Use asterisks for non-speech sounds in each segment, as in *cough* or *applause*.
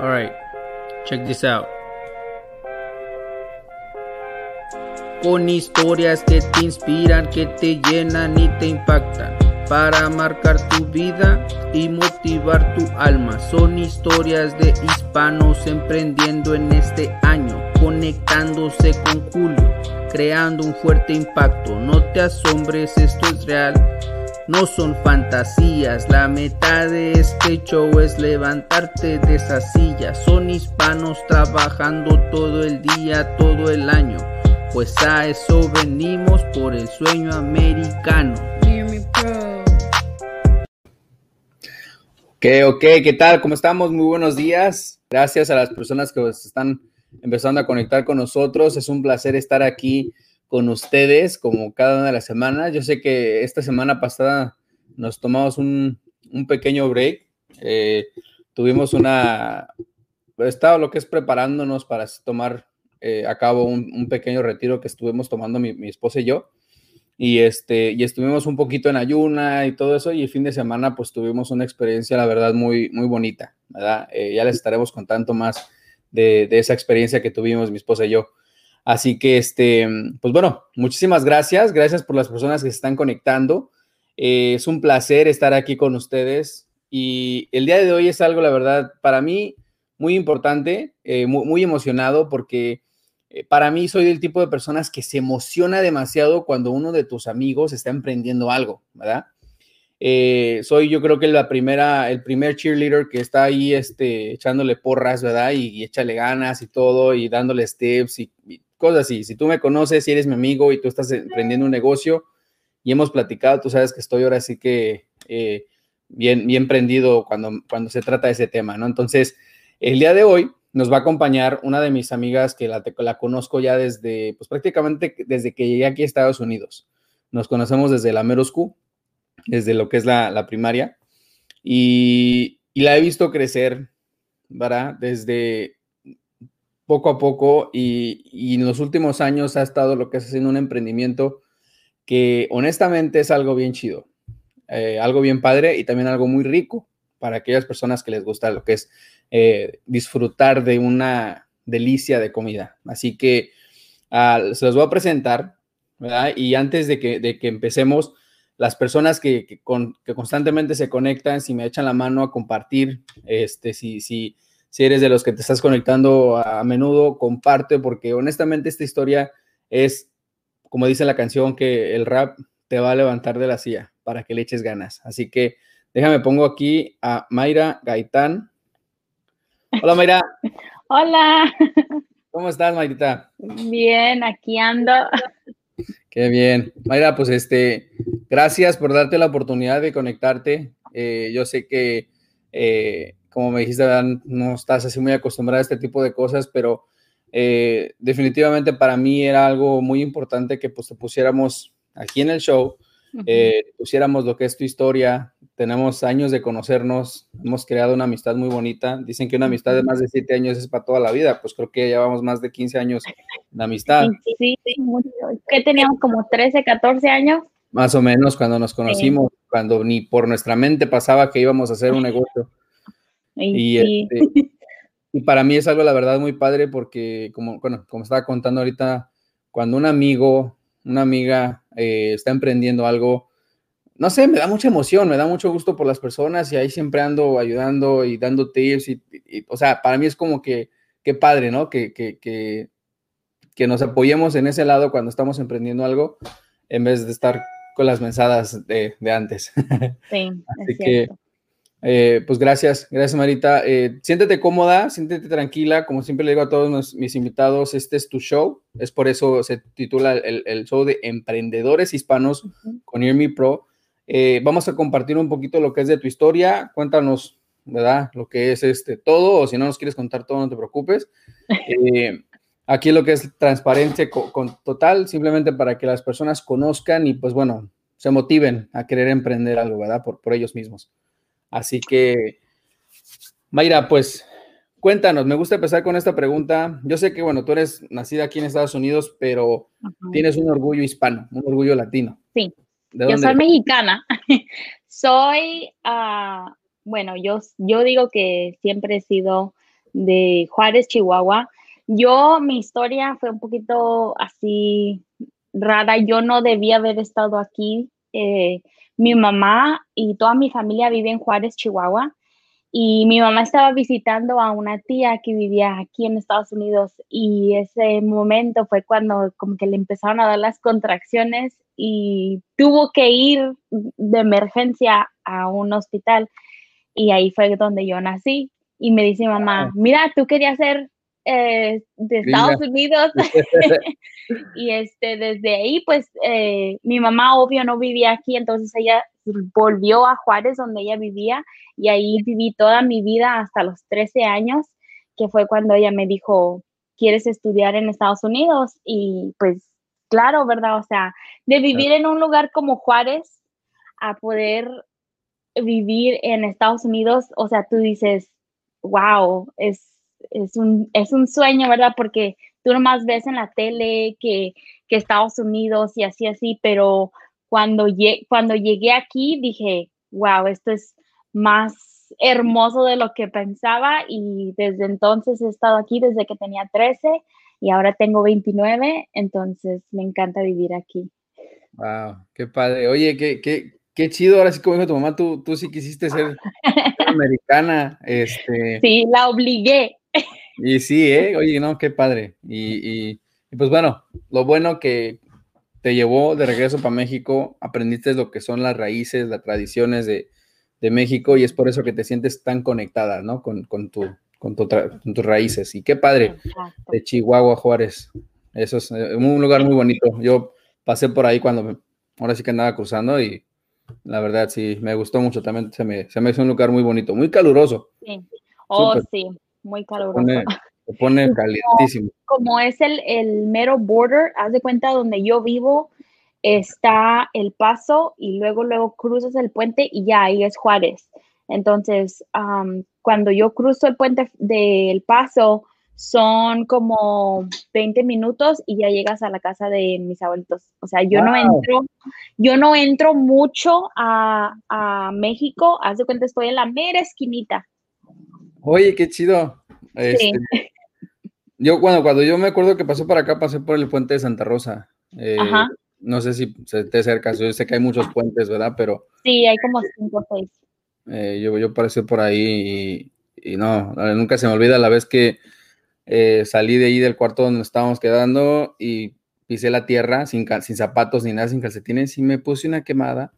All right, check this out. Con historias que te inspiran, que te llenan y te impactan para marcar tu vida y motivar tu alma. Son historias de hispanos emprendiendo en este año, conectándose con Julio, creando un fuerte impacto. No te asombres, esto es real. No son fantasías, la meta de este show es levantarte de esa silla. Son hispanos trabajando todo el día, todo el año. Pues a eso venimos por el sueño americano. Ok, ok, ¿qué tal? ¿Cómo estamos? Muy buenos días. Gracias a las personas que están empezando a conectar con nosotros. Es un placer estar aquí con ustedes como cada una de las semanas. Yo sé que esta semana pasada nos tomamos un, pequeño break. Eh, tuvimos una, estaba lo que es preparándonos para tomar eh, a cabo un, pequeño retiro que estuvimos tomando mi, esposa y yo y, este, y estuvimos un poquito en ayuna y todo eso, y el fin de semana pues tuvimos una experiencia, la verdad, muy, muy bonita, ¿verdad? Eh, ya les estaremos contando más de, esa experiencia que tuvimos mi esposa y yo. Así que, este, pues bueno, muchísimas gracias, gracias por las personas que se están conectando. Eh, es un placer estar aquí con ustedes y el día de hoy es algo, la verdad, para mí muy importante, eh, muy, muy emocionado porque eh, para mí soy del tipo de personas que se emociona demasiado cuando uno de tus amigos está emprendiendo algo, ¿verdad? Eh, soy yo creo que la primera, el primer cheerleader que está ahí este, echándole porras, ¿verdad? Y, échale ganas y todo, y dándole steps y, cosas así. Si tú me conoces, si eres mi amigo y tú estás emprendiendo un negocio y hemos platicado, tú sabes que estoy ahora sí que eh, bien, bien prendido cuando, cuando se trata de ese tema, ¿no? Entonces, el día de hoy nos va a acompañar una de mis amigas que la, la conozco ya desde, pues prácticamente desde que llegué aquí a Estados Unidos. Nos conocemos desde la Meroscu, desde lo que es la, primaria, y, la he visto crecer, ¿verdad? Desde poco a poco y, en los últimos años ha estado lo que es haciendo un emprendimiento que honestamente es algo bien chido, eh, algo bien padre y también algo muy rico para aquellas personas que les gusta lo que es eh, disfrutar de una delicia de comida. Así que ah, se los voy a presentar, ¿verdad? Y antes de que, de que empecemos, las personas que, que, constantemente se conectan, si me echan la mano a compartir, este, si, si, si eres de los que te estás conectando a, menudo, comparte, porque honestamente esta historia es, como dice la canción, que el rap te va a levantar de la silla para que le eches ganas. Así que déjame pongo aquí a Mayra Gaitán. Hola, Mayra. *laughs* Hola. ¿Cómo estás, Mayrita? Bien, aquí ando. Qué bien. Mayra, pues este, gracias por darte la oportunidad de conectarte. Eh, yo sé que, eh, como me dijiste, no estás así muy acostumbrada a este tipo de cosas, pero eh, definitivamente para mí era algo muy importante que pues te pusiéramos aquí en el show, pusiéramos lo que es tu historia, tenemos años de conocernos, hemos creado una amistad muy bonita. Dicen que una amistad de más de siete años es para toda la vida, pues creo que llevamos más de 15 años de amistad. Sí, sí, mucho. ¿Qué teníamos como 13, 14 años? Más o menos cuando nos conocimos, cuando ni por nuestra mente pasaba que íbamos a hacer un negocio. Y, este, y para mí es algo, la verdad, muy padre porque, como, bueno, como estaba contando ahorita, cuando un amigo, una amiga eh, está emprendiendo algo, no sé, me da mucha emoción, me da mucho gusto por las personas y ahí siempre ando ayudando y dando tips y, o sea, para mí es como que, qué padre, ¿no? Que, que, que, que, nos apoyemos en ese lado cuando estamos emprendiendo algo en vez de estar con las mensadas de, de antes. *laughs* Sí, Así que, eh, pues gracias, gracias Marita. Eh, siéntete cómoda, siéntete tranquila, como siempre le digo a todos mis invitados, este es tu show, es por eso se titula el, el show de Emprendedores Hispanos con Irmi Pro eh, vamos a compartir un poquito lo que es de tu historia. Cuéntanos, ¿verdad? Lo que es este todo, o si no nos quieres contar todo, no te preocupes. *laughs* Aquí lo que es transparencia con, total, simplemente para que las personas conozcan y pues bueno, se motiven a querer emprender algo, ¿verdad? Por, por ellos mismos. Así que, Mayra, pues cuéntanos, me gusta empezar con esta pregunta. Yo sé que, bueno, tú eres nacida aquí en Estados Unidos, pero tienes un orgullo hispano, un orgullo latino. Sí. Yo soy mexicana. *laughs* soy, uh, bueno, yo, yo digo que siempre he sido de Juárez, Chihuahua. Yo, mi historia fue un poquito así rara. Yo no debía haber estado aquí. Eh, mi mamá y toda mi familia vive en Juárez, Chihuahua. Y mi mamá estaba visitando a una tía que vivía aquí en Estados Unidos y ese momento fue cuando como que le empezaron a dar las contracciones y tuvo que ir de emergencia a un hospital y ahí fue donde yo nací y me dice mamá, mira, tú querías ser eh, de Estados Unidos *laughs* *laughs* y este desde ahí pues eh, mi mamá obvio no vivía aquí entonces ella volvió a Juárez donde ella vivía y ahí viví toda mi vida hasta los 13 años, que fue cuando ella me dijo, ¿quieres estudiar en Estados Unidos? Y pues claro, ¿verdad? O sea, de vivir en un lugar como Juárez a poder vivir en Estados Unidos, o sea, tú dices, wow, es, es, un, es un sueño, ¿verdad? Porque tú nomás ves en la tele que, que Estados Unidos y así, así, pero cuando, cuando llegué aquí dije, wow, esto es más hermoso de lo que pensaba y desde entonces he estado aquí desde que tenía 13 y ahora tengo 29, entonces me encanta vivir aquí. Wow, qué padre. Oye, qué, qué, qué chido. Ahora sí, como dijo tu mamá, tú, tú sí quisiste ser *laughs* americana. Este... Sí, la obligué. Y sí, ¿eh? Oye, no, qué padre. Y, y, y pues bueno, lo bueno que te llevó de regreso para México, aprendiste lo que son las raíces, las tradiciones de, México y es por eso que te sientes tan conectada, ¿no? Con, tu, con, tus raíces. Y qué padre, de Chihuahua, Juárez. Eso es eh, un lugar muy bonito. Yo pasé por ahí cuando, ahora sí que andaba cruzando y la verdad sí, me gustó mucho también. Se me, se me hizo un lugar muy bonito, muy caluroso. Sí. Oh, sí, muy caluroso. *laughs* Se pone calientísimo. Como, es el, el, mero border, haz de cuenta donde yo vivo, está el paso y luego, luego cruzas el puente y ya ahí es Juárez. Entonces, cuando yo cruzo el puente del paso, son como 20 minutos y ya llegas a la casa de mis abuelitos. O sea, yo no entro, yo no entro mucho a, a, México, haz de cuenta, estoy en la mera esquinita. Oye, qué chido. Este, yo, bueno, cuando yo me acuerdo que pasé por acá, pasé por el puente de Santa Rosa. Eh, no sé si se te cerca, yo sé que hay muchos puentes, ¿verdad? Pero. Sí, hay como cinco o seis. Eh, yo, yo pasé por ahí y, no, nunca se me olvida la vez que eh, salí de ahí del cuarto donde estábamos quedando y pisé la tierra sin, sin zapatos ni nada, sin calcetines y me puse una quemada.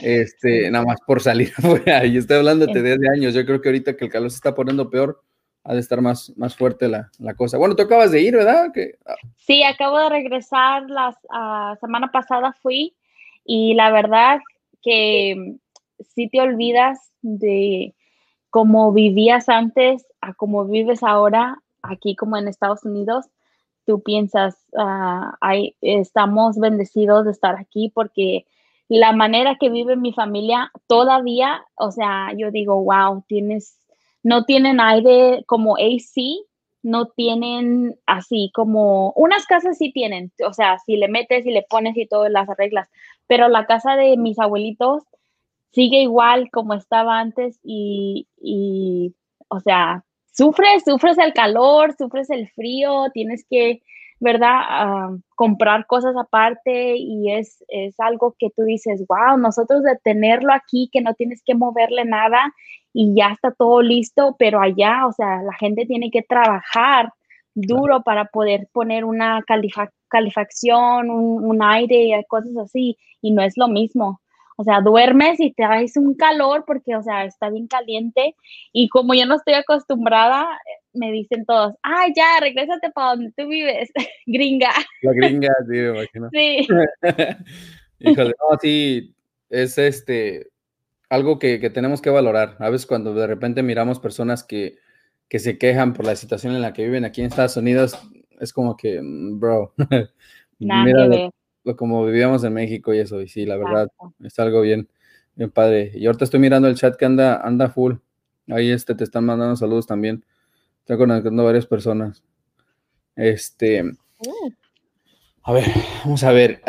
Este, nada más por salir *laughs* Y estoy hablándote desde años. Yo creo que ahorita que el calor se está poniendo peor, ha de estar más, más fuerte la, cosa. Bueno, tú acabas de ir, ¿verdad? Ah. Sí, acabo de regresar, la semana pasada fui y la verdad que si te olvidas de cómo vivías antes a cómo vives ahora, aquí como en Estados Unidos, tú piensas, ah, estamos bendecidos de estar aquí porque la manera que vive mi familia todavía, o sea, yo digo, wow, tienes no tienen aire como AC, no tienen así como, unas casas sí tienen, o sea, si le metes y le pones y todas las reglas, pero la casa de mis abuelitos sigue igual como estaba antes y, y o sea, sufres, sufres el calor, sufres el frío, tienes que ¿verdad? Ah, comprar cosas aparte y es, es algo que tú dices, wow, nosotros de tenerlo aquí, que no tienes que moverle nada y ya está todo listo, pero allá, o sea, la gente tiene que trabajar duro para poder poner una calefacción, un, un aire, cosas así, y no es lo mismo. O sea, duermes y te haces un calor porque, o sea, está bien caliente. Y como yo no estoy acostumbrada, me dicen todos, ay, ya, regrésate para donde tú vives, *laughs* gringa. La gringa, sí, me imagino. Sí. *laughs* Híjole, no, sí, es este, algo que, que, tenemos que valorar. A veces cuando de repente miramos personas que, que se quejan por la situación en la que viven aquí en Estados Unidos, es como que, mm, bro, *laughs* Nada mira que lo, como vivíamos en México y eso, y sí, la verdad, es algo bien, bien padre. Y ahorita estoy mirando el chat que anda, anda full. Ahí este, te están mandando saludos también. Estoy conectando varias personas. Este. Oh. A ver, vamos a ver.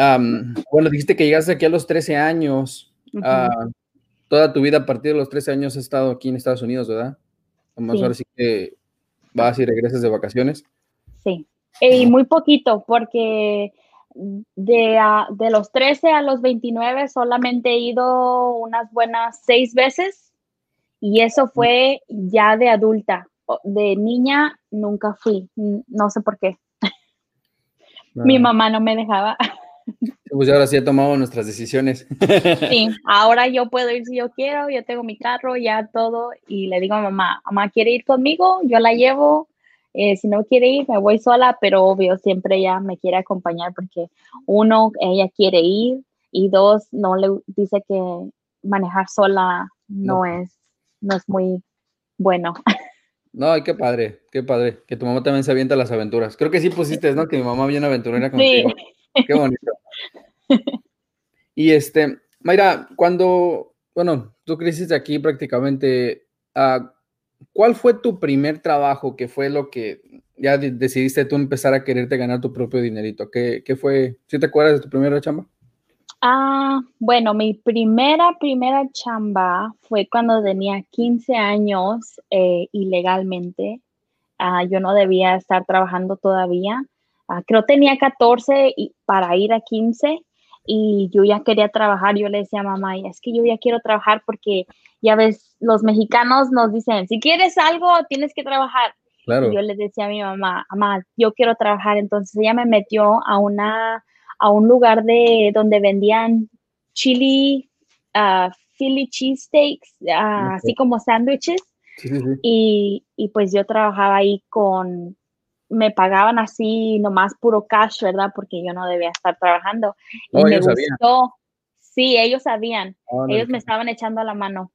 bueno, dijiste que llegaste aquí a los 13 años. Ah, toda tu vida a partir de los 13 años has estado aquí en Estados Unidos, ¿verdad? Vamos a ver si que vas y regresas de vacaciones. Sí, y muy poquito, porque de, de los 13 a los 29 solamente he ido unas buenas seis veces y eso fue ya de adulta. De niña nunca fui, no sé por qué. *laughs* Mi mamá no me dejaba. Pues ahora sí he tomado nuestras decisiones. *laughs* Sí, *laughs* ahora yo puedo ir si yo quiero, yo tengo mi carro, ya todo, y le digo a mamá, mamá, ¿quiere ir conmigo? Yo la llevo, eh, si no quiere ir, me voy sola, pero obvio, siempre ella me quiere acompañar porque uno, ella quiere ir, y dos, no le dice que manejar sola no, Es, no es muy bueno. *laughs* No, qué padre, qué padre, que tu mamá también se avienta las aventuras. Creo que sí pusiste, ¿no? Que mi mamá viene aventurera contigo. Sí. Qué bonito. *laughs* Y este, Mayra, cuando, bueno, tú creciste aquí prácticamente, uh, ¿cuál fue tu primer trabajo que fue lo que ya decidiste tú empezar a quererte ganar tu propio dinerito? ¿Qué, qué fue? ¿Sí te acuerdas de tu primera chamba? Ah, bueno, mi primera, primera chamba fue cuando tenía 15 años eh, ilegalmente. Ah, yo no debía estar trabajando todavía. Ah, creo tenía 14 y, para ir a 15 y yo ya quería trabajar. Yo le decía a mamá, es que yo ya quiero trabajar porque ya ves, los mexicanos nos dicen, si quieres algo, tienes que trabajar. Claro. yo le decía a mi mamá, mamá, yo quiero trabajar. Entonces ella me metió a, una, a un lugar de donde vendían chili, uh, Philly cheesesteaks, uh, así como sándwiches. Y, y pues yo trabajaba ahí con me pagaban así nomás puro cash, ¿verdad? Porque yo no debía estar trabajando. Y me gustó. Sí, ellos sabían. Ah, ellos me estaban echando a la mano.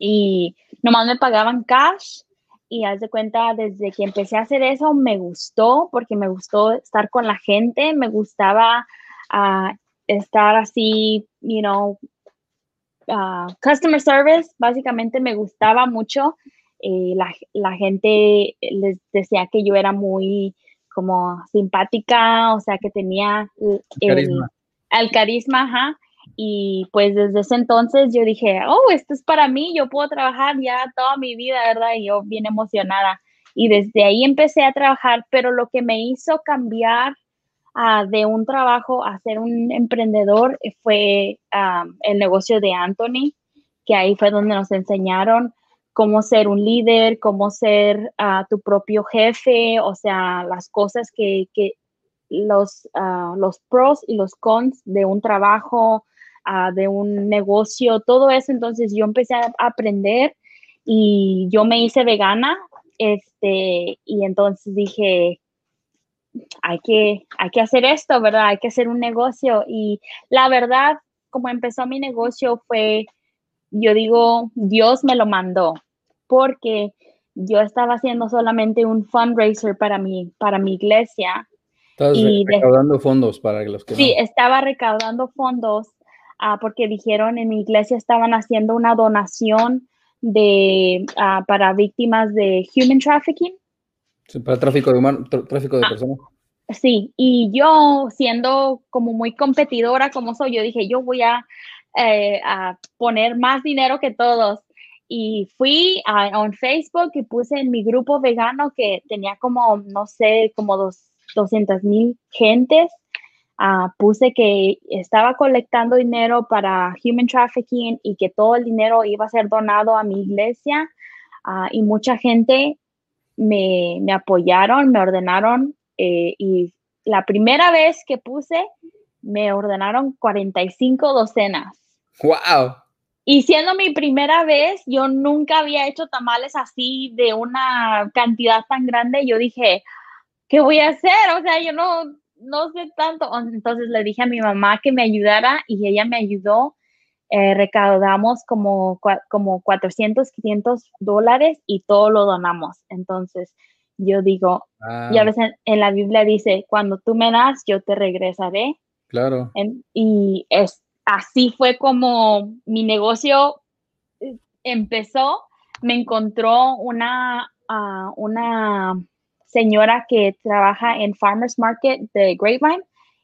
Y nomás me pagaban cash. Y haz de cuenta, desde que empecé a hacer eso, me gustó, porque me gustó estar con la gente, me gustaba uh, estar así, you know, uh, customer service, básicamente me gustaba mucho eh, la, la, gente les decía que yo era muy como simpática, o sea, que tenía el, carisma, el carisma ajá. Y pues desde ese entonces yo dije, oh, esto es para mí, yo puedo trabajar ya toda mi vida, ¿verdad? Y yo bien emocionada. Y desde ahí empecé a trabajar, pero lo que me hizo cambiar uh, de un trabajo a ser un emprendedor fue um, el negocio de Anthony, que ahí fue donde nos enseñaron cómo ser un líder, cómo ser uh, tu propio jefe, o sea, las cosas que, que los, los pros y los cons de un trabajo, uh, de un negocio, todo eso. Entonces yo empecé a aprender y yo me hice vegana, este, y entonces dije, hay que, hay que hacer esto, ¿verdad? Hay que hacer un negocio. Y la verdad, como empezó mi negocio fue yo digo, Dios me lo mandó, porque yo estaba haciendo solamente un fundraiser para mi, para mi iglesia. y recaudando fondos para los que Sí, estaba recaudando fondos uh, porque dijeron en mi iglesia estaban haciendo una donación de, uh, para víctimas de human trafficking. Sí, para tráfico de, tráfico de ah, personas. Sí, y yo siendo como muy competidora como soy, yo dije, yo voy a eh, a poner más dinero que todos. Y fui a, un Facebook y puse en mi grupo vegano que tenía como, no sé, como dos, 200 mil gentes. Uh, puse que estaba colectando dinero para human trafficking y que todo el dinero iba a ser donado a mi iglesia. Uh, y mucha gente me, me, apoyaron, me ordenaron. Eh, y la primera vez que puse, me ordenaron 45 docenas. ¡Wow! Y siendo mi primera vez, yo nunca había hecho tamales así de una cantidad tan grande. Yo dije, ¿qué voy a hacer? O sea, yo no, no sé tanto. Entonces le dije a mi mamá que me ayudara y ella me ayudó. Eh, recaudamos como, como 400, 500 dólares y todo lo donamos. Entonces yo digo, y a veces en la Biblia dice, cuando tú me das, yo te regresaré. Claro. y es, así fue como mi negocio eh, empezó. Me encontró una, ah, una señora que trabaja en Farmers Market de Grapevine.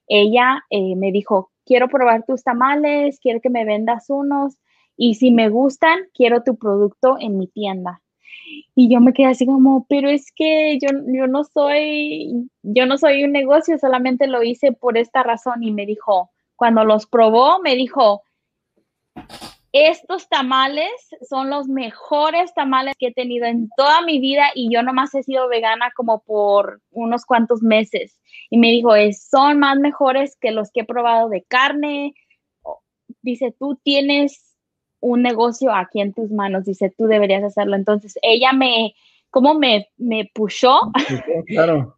Ella eh, me dijo, quiero probar tus tamales, quiero que me vendas unos y si me gustan, quiero tu producto en mi tienda. Y yo me quedé así como, pero es que yo, yo no soy, yo no soy un negocio, solamente lo hice por esta razón. Y me dijo, cuando los probó, me dijo, estos tamales son los mejores tamales que he tenido en toda mi vida y yo nomás he sido vegana como por unos cuantos meses. Y me dijo, son más mejores que los que he probado de carne. Dice, tú tienes un negocio aquí en tus manos, dice, tú deberías hacerlo. Entonces ella me, como me, me pushó. Claro.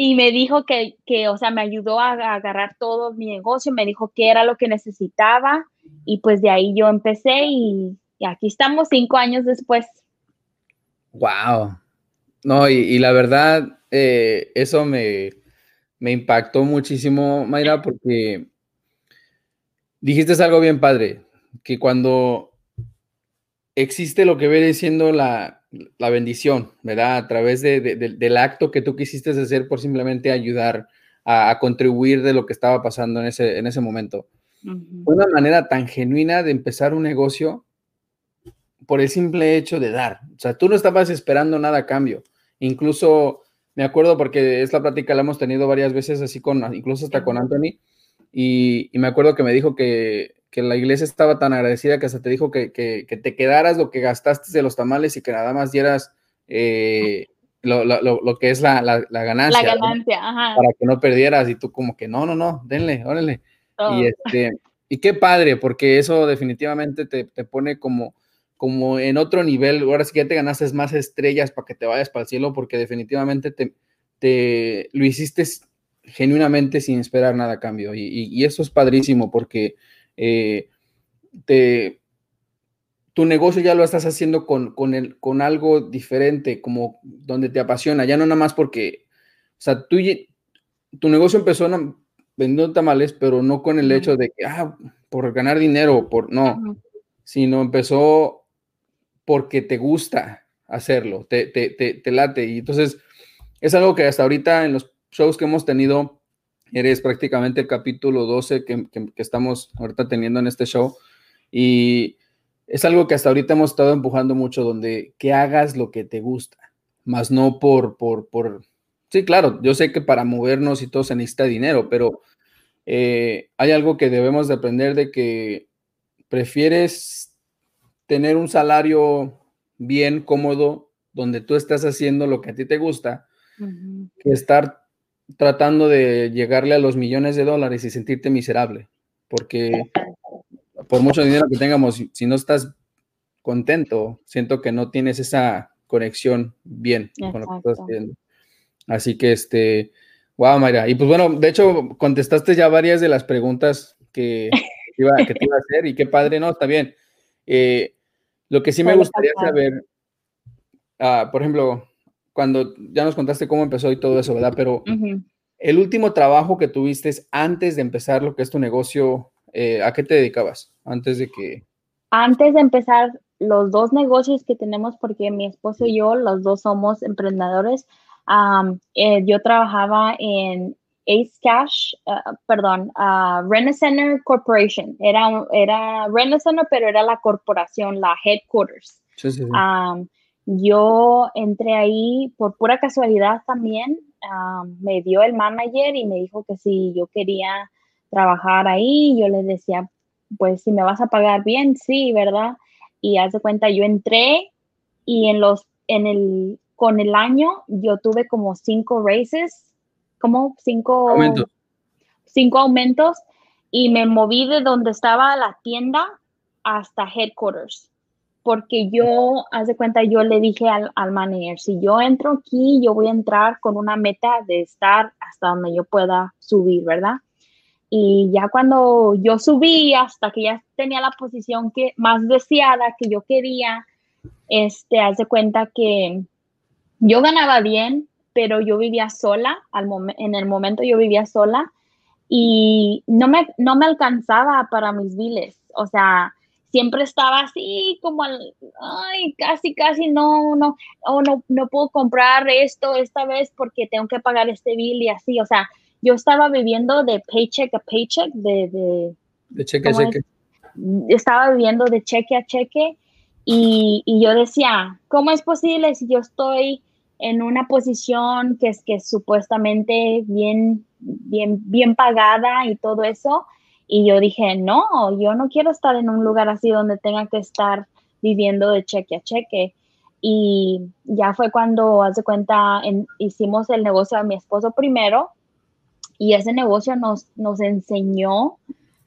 Y me dijo que, que, o sea, me ayudó a, agarrar todo mi negocio, me dijo que era lo que necesitaba y pues de ahí yo empecé y, aquí estamos cinco años después. Wow. No, y, la verdad, eh, eso me, me impactó muchísimo, Mayra, porque dijiste algo bien padre que cuando existe lo que viene siendo la, bendición, ¿verdad? A través del acto que tú quisiste hacer por simplemente ayudar a, contribuir de lo que estaba pasando en ese, en ese momento. Una manera tan genuina de empezar un negocio por el simple hecho de dar. O sea, tú no estabas esperando nada a cambio. Incluso me acuerdo porque esta plática la hemos tenido varias veces así con, incluso hasta con Anthony, y me acuerdo que me dijo que que la iglesia estaba tan agradecida que hasta te dijo que, te quedaras lo que gastaste de los tamales y que nada más dieras eh, lo, que es la, ganancia. La ganancia, ajá. Para que no perdieras y tú como que no, no, no, denle, órale. Y, este, y qué padre, porque eso definitivamente te, pone como, como en otro nivel. Ahora sí que ya te ganaste más estrellas para que te vayas para el cielo, porque definitivamente te, te lo hiciste genuinamente sin esperar nada a cambio. Y, y eso es padrísimo porque eh, te, tu negocio ya lo estás haciendo con, con, el, con algo diferente, como donde te apasiona, ya no nada más porque, o sea, tú, tu negocio empezó vendiendo tamales, pero no con el hecho de que, ah, por ganar dinero, por, no, sino empezó porque te gusta hacerlo, te, te, te, late. Y entonces es algo que hasta ahorita en los shows que hemos tenido, Eres prácticamente el capítulo 12 que, estamos ahorita teniendo en este show. Y es algo que hasta ahorita hemos estado empujando mucho, donde que hagas lo que te gusta, más no por, por, por... Sí, claro, yo sé que para movernos y todo se necesita dinero, pero eh, hay algo que debemos de aprender de que prefieres tener un salario bien cómodo, donde tú estás haciendo lo que a ti te gusta, que estar tratando de llegarle a los millones de dólares y sentirte miserable, porque por mucho dinero que tengamos, si no estás contento, siento que no tienes esa conexión bien con lo que estás haciendo. Así que, este, wow, Mayra. Y pues bueno, de hecho, contestaste ya varias de las preguntas que, te iba, a hacer y qué padre, ¿no? Está bien. Eh, lo que sí me gustaría saber, ah, por ejemplo, cuando ya nos contaste cómo empezó y todo eso, ¿verdad? Pero el último trabajo que tuviste antes de empezar lo que es tu negocio, eh, ¿a qué te dedicabas? Antes de que... Antes de empezar los dos negocios que tenemos, porque mi esposo y yo, los dos somos emprendedores, eh, yo trabajaba en Ace Cash, uh, perdón, uh, Renaissance Corporation. Era, era Renaissance, pero era la corporación, la headquarters. Sí, sí, sí. Yo entré ahí por pura casualidad también. Ah, me dio el manager y me dijo que si yo quería trabajar ahí, yo le decía, pues si me vas a pagar bien, sí, ¿verdad? Y haz de cuenta, yo entré y en los, en el, con el año yo tuve como cinco raises, como cinco cinco aumentos y me moví de donde estaba la tienda hasta headquarters porque yo, haz de cuenta, yo le dije al, al, manager, si yo entro aquí, yo voy a entrar con una meta de estar hasta donde yo pueda subir, ¿verdad? Y ya cuando yo subí hasta que ya tenía la posición que más deseada que yo quería, este, haz de cuenta que yo ganaba bien, pero yo vivía sola, al en el momento yo vivía sola y no me, no me alcanzaba para mis biles, o sea, siempre estaba así como, ay, casi, casi no, no, oh, no, no puedo comprar esto esta vez porque tengo que pagar este bill y así, o sea, yo estaba viviendo de paycheck a paycheck, de... De, cheque a cheque. Estaba viviendo de cheque a cheque Y, y, yo decía, ¿cómo es posible si yo estoy en una posición que es que supuestamente bien, bien, bien pagada y todo eso? Y yo dije, no, yo no quiero estar en un lugar así donde tenga que estar viviendo de cheque a cheque. Y ya fue cuando, hace cuenta, hicimos el negocio a mi esposo primero y ese negocio nos, nos enseñó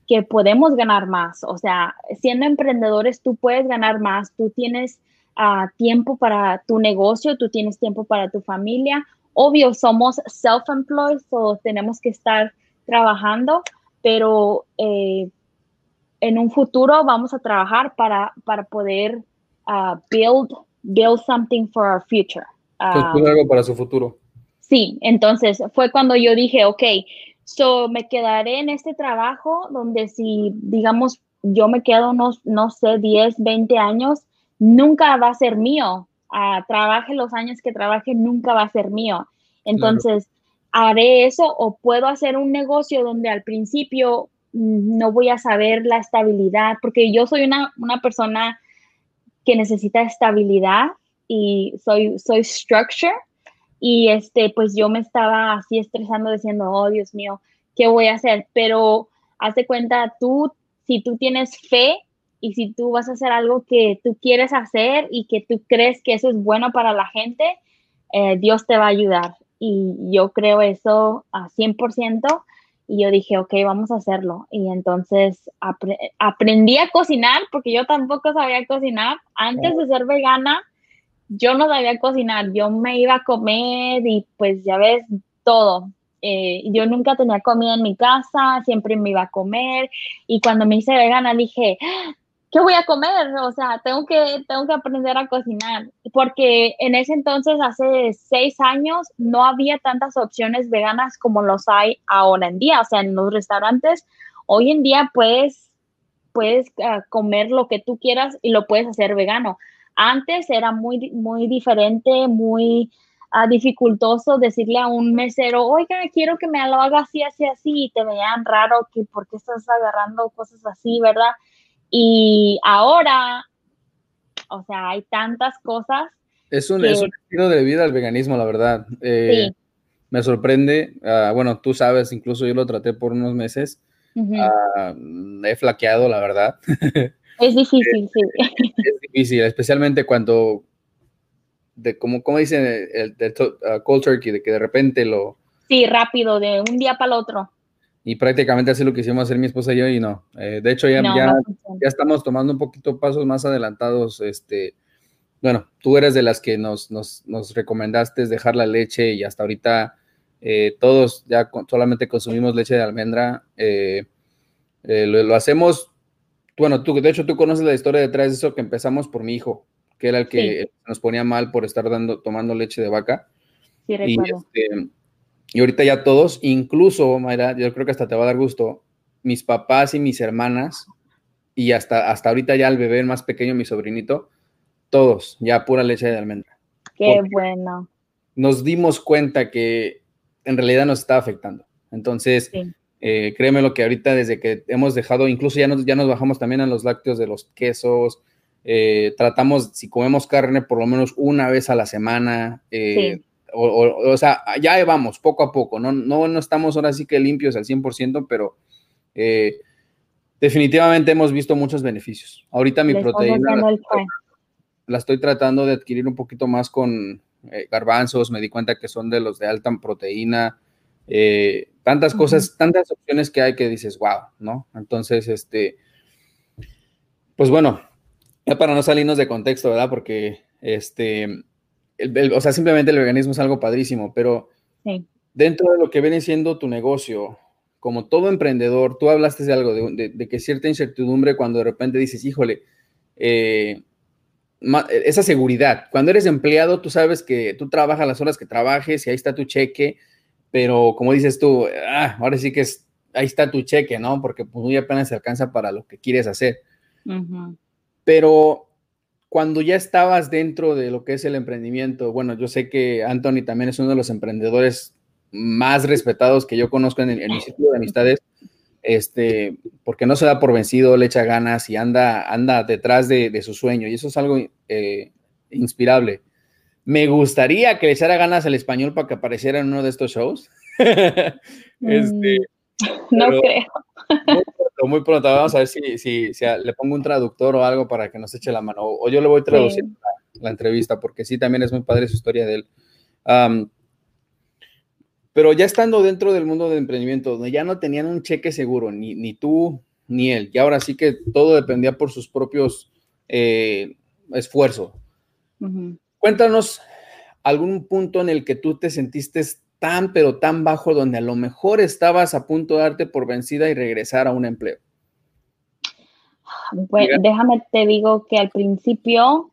que podemos ganar más. O sea, siendo emprendedores, tú puedes ganar más, tú tienes uh, tiempo para tu negocio, tú tienes tiempo para tu familia. Obvio, somos self-employed, o tenemos que estar trabajando, pero eh, en un futuro vamos a trabajar para, para poder uh, build, build something for our future. Uh, algo para su futuro. Sí, entonces fue cuando yo dije, ok, so me quedaré en este trabajo donde si, digamos, yo me quedo unos, no sé, 10, 20 años, nunca va a ser mío. Uh, trabaje los años que trabaje, nunca va a ser mío. Entonces, haré eso o puedo hacer un negocio donde al principio mm, no voy a saber la estabilidad, porque yo soy una, una persona que necesita estabilidad y soy, soy structure. Y este, pues yo me estaba así estresando diciendo, oh Dios mío, ¿qué voy a hacer? Pero hazte cuenta, tú, si tú tienes fe y si tú vas a hacer algo que tú quieres hacer y que tú crees que eso es bueno para la gente, eh, Dios te va a ayudar. Y yo creo eso a 100%. Y yo dije, ok, vamos a hacerlo. Y entonces aprendí a cocinar porque yo tampoco sabía cocinar. Antes de ser vegana, yo no sabía cocinar. Yo me iba a comer y pues ya ves todo. Eh, yo nunca tenía comida en mi casa, siempre me iba a comer. Y cuando me hice vegana dije, ¿qué voy a comer? O sea, tengo que, tengo que aprender a cocinar, porque en ese entonces, hace seis años, no había tantas opciones veganas como los hay ahora en día. O sea, en los restaurantes, hoy en día puedes, puedes uh, comer lo que tú quieras y lo puedes hacer vegano. Antes era muy, muy diferente, muy uh, dificultoso decirle a un mesero, oiga, quiero que me lo haga así, así, así, y te veían raro que por qué estás agarrando cosas así, ¿verdad? Y ahora, o sea, hay tantas cosas. Es un, es un estilo de vida el veganismo, la verdad. Eh, sí. Me sorprende. Uh, bueno, tú sabes, incluso yo lo traté por unos meses. Uh -huh. uh, he flaqueado, la verdad. Es difícil, *laughs* sí. *laughs* Es difícil, especialmente cuando, de como, como dicen, el, el, el cold turkey, de que de repente lo... Sí, rápido, de un día para el otro y prácticamente así lo que hicimos hacer mi esposa y yo y no. Eh, de hecho, ya, no, ya, no ya, estamos tomando un poquito pasos más adelantados. Este, bueno, tú eres de las que nos, nos, nos recomendaste dejar la leche y hasta ahorita eh, todos ya solamente consumimos leche de almendra. Eh, lo, lo, hacemos, bueno, tú, de hecho tú conoces la historia detrás de eso que empezamos por mi hijo, que era el que sí. nos ponía mal por estar dando, tomando leche de vaca. Sí, recuerdo. Y, este, y ahorita ya todos, incluso, Mayra, yo creo que hasta te va a dar gusto, mis papás y mis hermanas, y hasta, hasta ahorita ya el bebé más pequeño, mi sobrinito, todos, ya pura leche de almendra. Qué Porque bueno. Nos dimos cuenta que en realidad nos está afectando. Entonces, sí. eh, créeme lo que ahorita desde que hemos dejado, incluso ya nos, ya nos bajamos también a los lácteos de los quesos, eh, tratamos, si comemos carne, por lo menos una vez a la semana. Eh, sí o, o, o, sea, ya vamos, poco a poco, no, no, no estamos ahora sí que limpios al 100%, pero eh, definitivamente hemos visto muchos beneficios. Ahorita mi Les proteína la, la, estoy tratando de adquirir un poquito más con eh, garbanzos, me di cuenta que son de los de alta proteína, eh, tantas uh -huh. cosas, tantas opciones que hay que dices, wow, ¿no? Entonces, este, pues bueno, ya para no salirnos de contexto, ¿verdad? Porque, este, el, el, o sea, simplemente el veganismo es algo padrísimo, pero sí. dentro de lo que viene siendo tu negocio, como todo emprendedor, tú hablaste de algo, de, de, de que cierta incertidumbre cuando de repente dices, híjole, eh, esa seguridad. Cuando eres empleado, tú sabes que tú trabajas las horas que trabajes y ahí está tu cheque, pero como dices tú, ah, ahora sí que es, ahí está tu cheque, ¿no? Porque pues, muy apenas se alcanza para lo que quieres hacer. Uh -huh. Pero cuando ya estabas dentro de lo que es el emprendimiento, bueno, yo sé que Anthony también es uno de los emprendedores más respetados que yo conozco en, el, en mi círculo de amistades, este, porque no se da por vencido, le echa ganas y anda, anda detrás de, su sueño. Y eso es algo eh, inspirable. Me gustaría que le echara ganas al español para que apareciera en uno de estos shows. *laughs* este, mm, no Muy pronto, vamos a ver si, si, le pongo un traductor o algo para que nos eche la mano. O, yo le voy traduciendo la, entrevista, porque sí, también es muy padre su historia de él. pero ya estando dentro del mundo del emprendimiento, donde ya no tenían un cheque seguro, ni, ni tú ni él, y ahora sí que todo dependía por sus propios eh, esfuerzos. Cuéntanos algún punto en el que tú te sentiste tan, pero tan bajo, donde a lo mejor estabas a punto de darte por vencida y regresar a un empleo? Bueno, déjame te digo que al principio,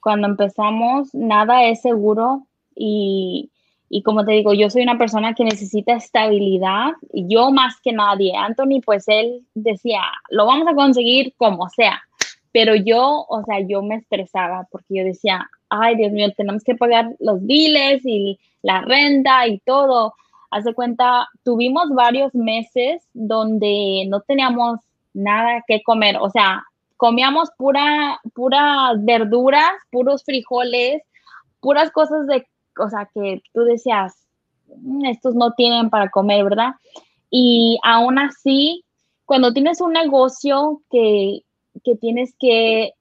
cuando empezamos, nada es seguro y, y como te digo, yo soy una persona que necesita estabilidad, y yo más que nadie. Anthony, pues él decía, lo vamos a conseguir como sea, pero yo, o sea, yo me estresaba porque yo decía, ay, Dios mío, tenemos que pagar los biles y la renta y todo. Hace cuenta, tuvimos varios meses donde no teníamos nada que comer, o sea, comíamos pura, puras verduras, puros frijoles, puras cosas de, o sea, que tú decías, mm, estos no tienen para comer, ¿verdad? Y aún así, cuando tienes un negocio que, que tienes que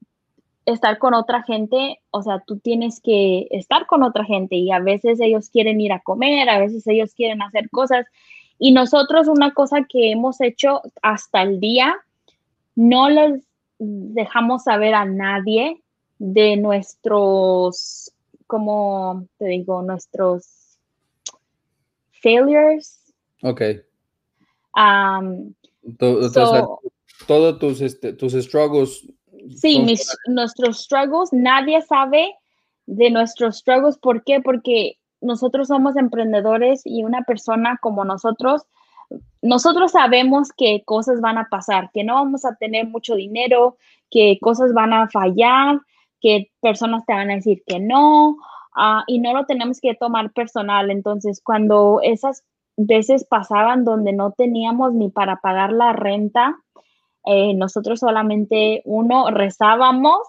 estar con otra gente, o sea, tú tienes que estar con otra gente y a veces ellos quieren ir a comer, a veces ellos quieren hacer cosas. Y nosotros una cosa que hemos hecho hasta el día, no les dejamos saber a nadie de nuestros, como te digo, nuestros failures. Ok. Um, todos tus, este, tus struggles Sí, nuestros struggles, nadie sabe de nuestros struggles. ¿Por qué? Porque nosotros somos emprendedores y una persona como nosotros, nosotros sabemos que cosas van a pasar, que no vamos a tener mucho dinero, que cosas van a fallar, que personas te van a decir que no, ah, y no lo tenemos que tomar personal. Entonces, cuando esas veces pasaban donde no teníamos ni para pagar la renta, eh, nosotros solamente, uno, rezábamos,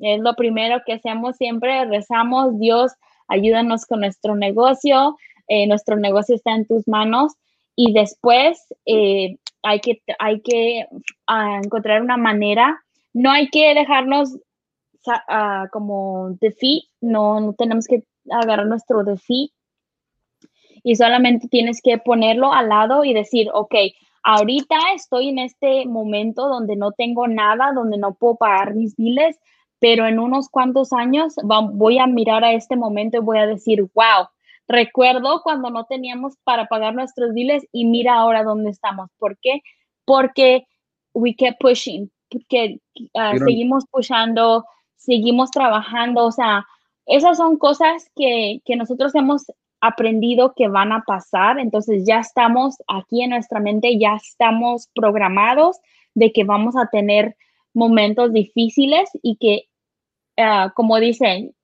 es lo primero que hacemos siempre, rezamos, Dios, ayúdanos con nuestro negocio, eh, nuestro negocio está en tus manos y después eh, hay que, hay que ah, encontrar una manera, no hay que dejarnos uh, como defeat, no, no tenemos que agarrar nuestro defeat y solamente tienes que ponerlo al lado y decir, ok, Ahorita estoy en este momento donde no tengo nada, donde no puedo pagar mis biles, pero en unos cuantos años voy a mirar a este momento y voy a decir, wow, recuerdo cuando no teníamos para pagar nuestros biles y mira ahora dónde estamos. ¿Por qué? Porque we kept pushing, porque ah, seguimos pushando, seguimos trabajando, o sea, esas son cosas que, que nosotros hemos aprendido que van a pasar, entonces ya estamos aquí en nuestra mente, ya estamos programados de que vamos a tener momentos difíciles y que, ah, como dicen,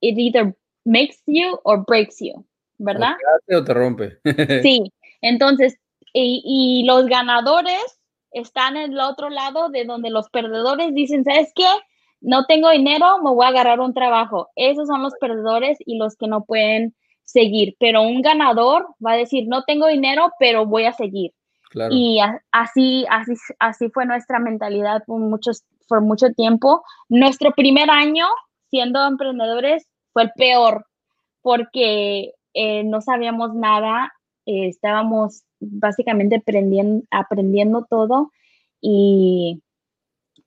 it either makes you or breaks you, ¿verdad? O te rompe. *laughs* sí, entonces, y, y los ganadores están en el otro lado de donde los perdedores dicen, ¿sabes qué? No tengo dinero, me voy a agarrar un trabajo. Esos son los perdedores y los que no pueden seguir, pero un ganador va a decir, no tengo dinero, pero voy a seguir. Y así, así, así fue nuestra mentalidad por, muchos, por mucho tiempo. Nuestro primer año siendo emprendedores fue el peor porque eh, no sabíamos nada, eh, estábamos básicamente aprendiendo, aprendiendo todo y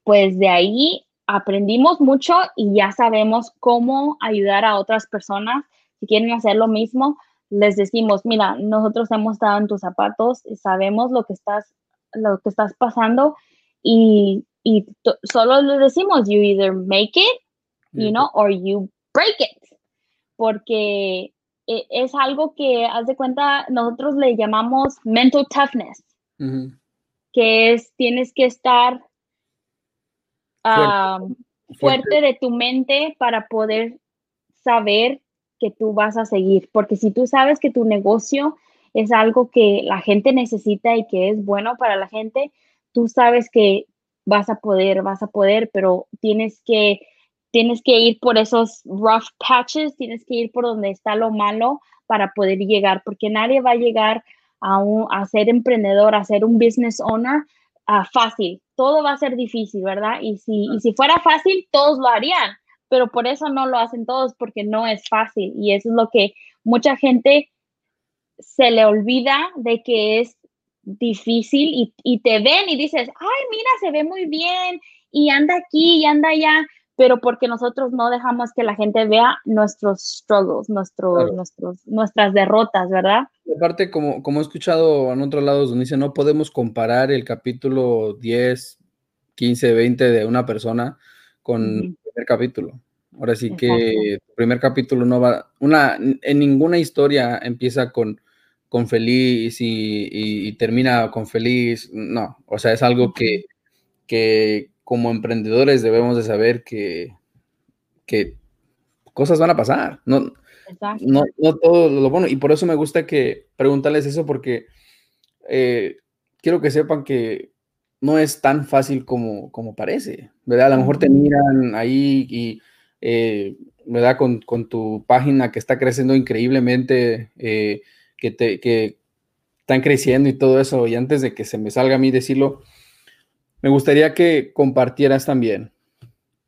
pues de ahí aprendimos mucho y ya sabemos cómo ayudar a otras personas si quieren hacer lo mismo, les decimos, mira, nosotros hemos estado en tus zapatos, sabemos lo que estás, lo que estás pasando y, y solo les decimos, you either make it, you know, or you break it, porque e, es algo que, haz de cuenta, nosotros le llamamos mental toughness, que es, tienes que estar fuerte de tu mente para poder saber que tú vas a seguir, porque si tú sabes que tu negocio es algo que la gente necesita y que es bueno para la gente, tú sabes que vas a poder, vas a poder, pero tienes que, tienes que ir por esos rough patches, tienes que ir por donde está lo malo para poder llegar, porque nadie va a llegar a, un, a ser emprendedor, a ser un business owner uh, fácil. Todo va a ser difícil, ¿verdad? Y si, y si fuera fácil, todos lo harían, pero por eso no lo hacen todos, porque no es fácil. Y eso es lo que mucha gente se le olvida de que es difícil y, y, te ven y dices, ay, mira, se ve muy bien y anda aquí y anda allá, pero porque nosotros no dejamos que la gente vea nuestros struggles, nuestros, nuestros, nuestras derrotas, ¿verdad? Aparte, como, como he escuchado en otros lados donde dice, no podemos comparar el capítulo 10, 15, 20 de una persona con primer capítulo. Ahora sí que el primer capítulo no va, una, en ninguna historia empieza con, con feliz y, termina con feliz, no, o sea, es algo que, que como emprendedores debemos de saber que, que cosas van a pasar, no, no, no, todo lo bueno, y por eso me gusta que preguntarles eso porque eh, quiero que sepan que no es tan fácil como, como parece, ¿verdad? A lo mejor te miran ahí y, eh, ¿verdad? Con, con, tu página que está creciendo increíblemente, eh, que, te, que están creciendo y todo eso, y antes de que se me salga a mí decirlo, me gustaría que compartieras también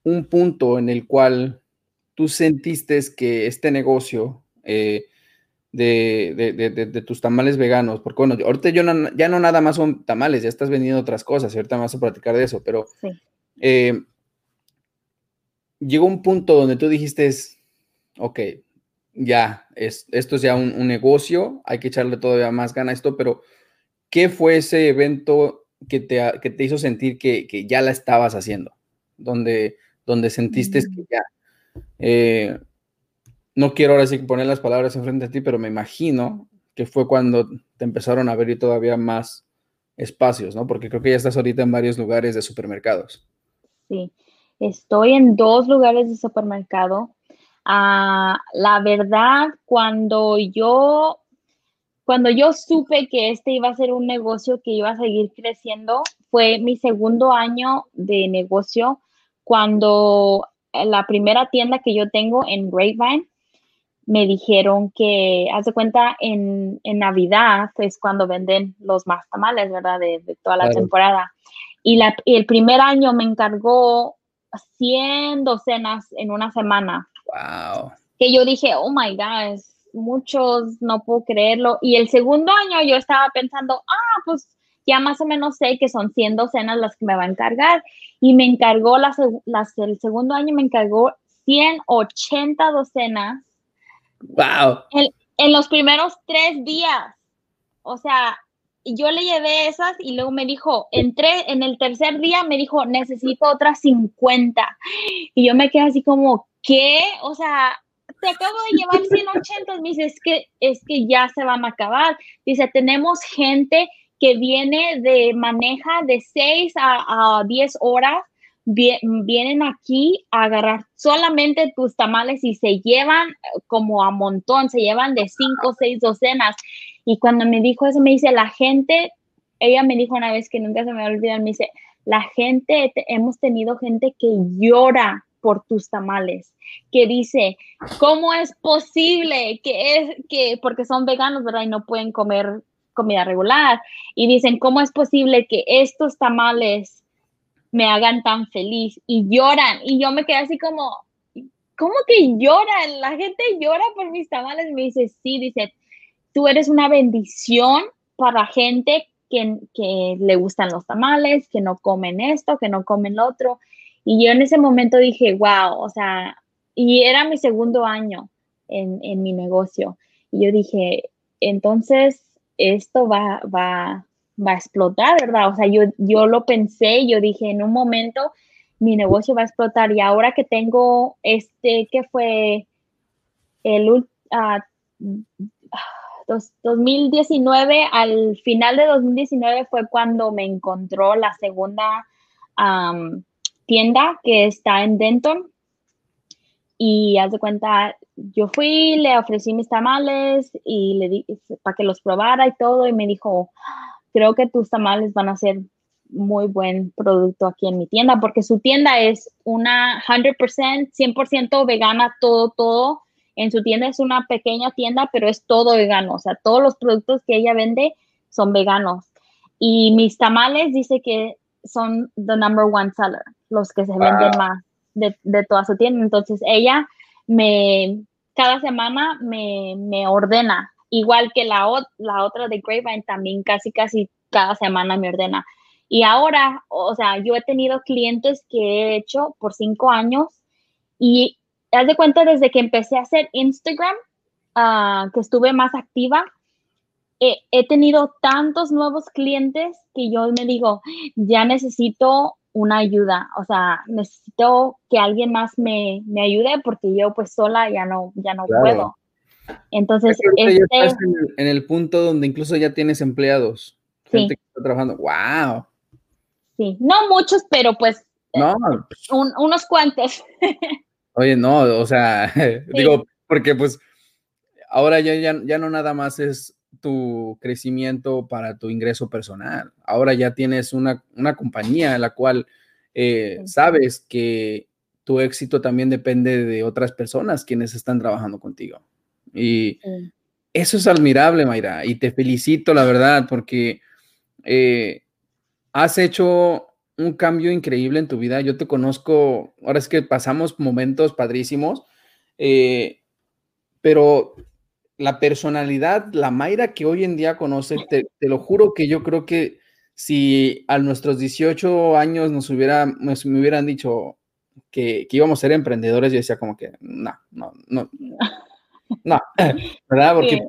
un punto en el cual tú sentiste que este negocio eh, de, tus tamales veganos, porque bueno, ahorita yo ya no nada más son tamales, ya estás vendiendo otras cosas, y ahorita vas a platicar de eso, pero eh, llegó un punto donde tú dijiste, ok, ya, es, esto es ya un, un, negocio, hay que echarle todavía más gana a esto, pero ¿qué fue ese evento que te, que te hizo sentir que, que, ya la estabas haciendo, donde, donde sentiste que mm. ya... Eh, no quiero ahora sí poner las palabras enfrente a ti, pero me imagino que fue cuando te empezaron a abrir todavía más espacios, ¿no? Porque creo que ya estás ahorita en varios lugares de supermercados. Sí, estoy en dos lugares de supermercado. Ah, la verdad, cuando yo cuando yo supe que este iba a ser un negocio que iba a seguir creciendo, fue mi segundo año de negocio cuando la primera tienda que yo tengo en Grapevine me dijeron que, haz de cuenta, en, Navidad es cuando venden los más tamales, ¿verdad? De, toda la temporada. Y, la, y el primer año me encargó 100 docenas en una semana. Wow. Que yo dije, oh my God, muchos, no puedo creerlo. Y el segundo año yo estaba pensando, ah, pues ya más o menos sé que son 100 docenas las que me va a encargar. Y me encargó, las, las, el segundo año me encargó 180 docenas. Wow. En, los primeros tres días. O sea, yo le llevé esas y luego me dijo, entré en el tercer día, me dijo, necesito otras 50. Y yo me quedé así como, ¿qué? O sea, te acabo de llevar 180, me dice, es que, es que ya se van a acabar. Dice, tenemos gente que viene de maneja de 6 a, a 10 horas, vienen aquí a agarrar solamente tus tamales y se llevan como a montón, se llevan de 5 o 6 docenas. Y cuando me dijo eso, me dice, la gente, ella me dijo una vez que nunca se me va a olvidar, me dice, la gente, hemos tenido gente que llora por tus tamales, que dice, ¿cómo es posible que es que, porque son veganos, ¿verdad? Y no pueden comer comida regular. Y dicen, ¿cómo es posible que estos tamales me hagan tan feliz? Y lloran. Y yo me quedé así como, ¿cómo que lloran? La gente llora por mis tamales. Me dice, sí, dice, tú eres una bendición para gente que, que le gustan los tamales, que no comen esto, que no comen lo otro. Y yo en ese momento dije, wow, o sea, y era mi segundo año en, en mi negocio. Y yo dije, entonces esto va, va, va a explotar, ¿verdad? O sea, yo, yo lo pensé, yo dije, en un momento mi negocio va a explotar y ahora que tengo este, que fue el uh, 2019, al final de 2019 fue cuando me encontró la segunda tienda que está en Denton. Y haz de cuenta, yo fui, le ofrecí mis tamales y le di para que los probara y todo. Y me dijo, creo que tus tamales van a ser muy buen producto aquí en mi tienda, porque su tienda es una 100%, 100% vegana, todo, todo. En su tienda es una pequeña tienda, pero es todo vegano. O sea, todos los productos que ella vende son veganos. Y mis tamales dice que son the number one seller, los que se venden más de, de, toda su tienda. Entonces ella me, cada semana me, me ordena, igual que la, la otra de Grapevine también casi, casi cada semana me ordena. Y ahora, o sea, yo he tenido clientes que he hecho por cinco años y haz de cuenta desde que empecé a hacer Instagram, uh, que estuve más activa, he, he tenido tantos nuevos clientes que yo me digo, ya necesito una ayuda, o sea, necesito que alguien más me, me, ayude porque yo pues sola ya no, ya no puedo. Entonces, este, estás en, el, en, el, punto donde incluso ya tienes empleados, gente que está trabajando. ¡Wow! Sí, no muchos, pero pues eh, no. Un, unos cuantos. *laughs* Oye, no, o sea, *laughs* sí. digo, porque pues ahora ya, ya, ya no nada más es tu crecimiento para tu ingreso personal. Ahora ya tienes una, una compañía en la cual eh, sabes que tu éxito también depende de otras personas quienes están trabajando contigo. Y sí. eso es admirable, Mayra, y te felicito, la verdad, porque eh, has hecho un cambio increíble en tu vida. Yo te conozco, ahora es que pasamos momentos padrísimos, eh, pero la personalidad, la Mayra que hoy en día conoce, te, te, lo juro que yo creo que si a nuestros 18 años nos, hubiera, nos me hubieran dicho que, que, íbamos a ser emprendedores, yo decía como que, no, no, no, no, *laughs* ¿verdad? Porque,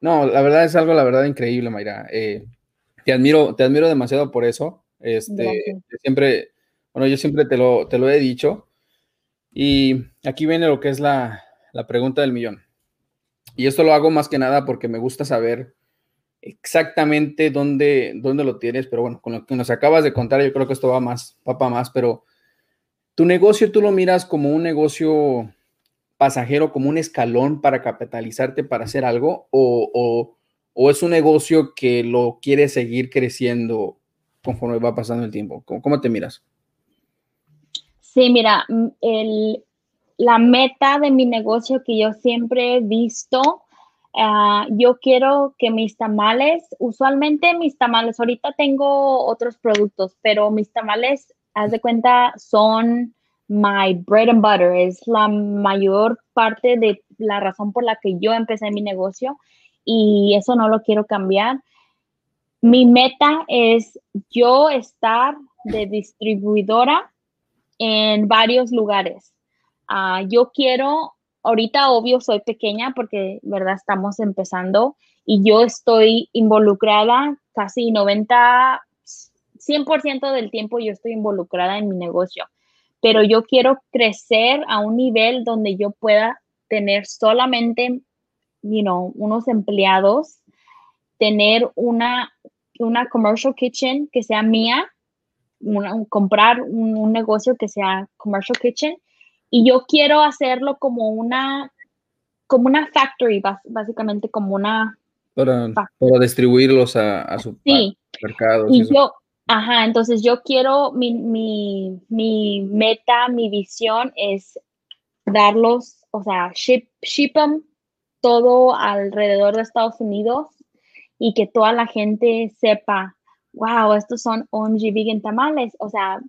no, la verdad es algo, la verdad, increíble, Mayra. Eh, te admiro, te admiro demasiado por eso. Este, siempre, bueno, yo siempre te lo, te lo he dicho. Y aquí viene lo que es la, la pregunta del millón. Y esto lo hago más que nada porque me gusta saber exactamente dónde, dónde lo tienes, pero bueno, con lo que nos acabas de contar, yo creo que esto va más, papá más, pero tu negocio tú lo miras como un negocio pasajero, como un escalón para capitalizarte para hacer algo, o, o, o es un negocio que lo quieres seguir creciendo conforme va pasando el tiempo. ¿Cómo, cómo te miras? Sí, mira, el, la meta de mi negocio que yo siempre he visto, uh, yo quiero que mis tamales, usualmente mis tamales, ahorita tengo otros productos, pero mis tamales, haz de cuenta, son my bread and butter, es la mayor parte de la razón por la que yo empecé mi negocio y eso no lo quiero cambiar. Mi meta es yo estar de distribuidora en varios lugares. Uh, yo quiero, ahorita obvio soy pequeña porque, ¿verdad? Estamos empezando y yo estoy involucrada casi 90, 100% del tiempo yo estoy involucrada en mi negocio, pero yo quiero crecer a un nivel donde yo pueda tener solamente, you know, unos empleados, tener una, una commercial kitchen que sea mía, una, comprar un, un negocio que sea commercial kitchen y yo quiero hacerlo como una, como una factory, básicamente como una... Para, para distribuirlos a, a su sí. mercado. Y yo, ajá, entonces yo quiero, mi, mi, mi meta, mi visión es darlos, o sea, ship, ship them todo alrededor de Estados Unidos y que toda la gente sepa, wow, estos son OMG Vegan Tamales, o sea,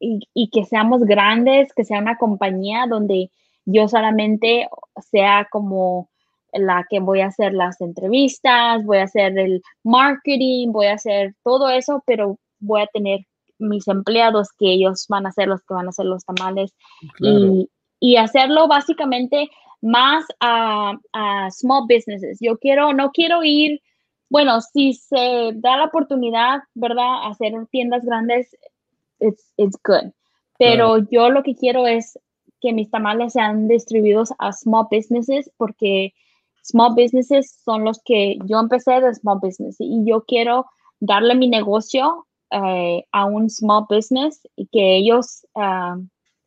y, y, que seamos grandes, que sea una compañía donde yo solamente sea como la que voy a hacer las entrevistas, voy a hacer el marketing, voy a hacer todo eso, pero voy a tener mis empleados que ellos van a ser los que van a hacer los tamales claro. y, y, hacerlo básicamente más a, a small businesses. Yo quiero, no quiero ir, bueno, si se da la oportunidad, ¿verdad? Hacer tiendas grandes, it's, it's good. Pero claro. yo lo que quiero es que mis tamales sean distribuidos a small businesses porque small businesses son los que yo empecé de small business y yo quiero darle mi negocio uh, a un small business y que ellos, uh,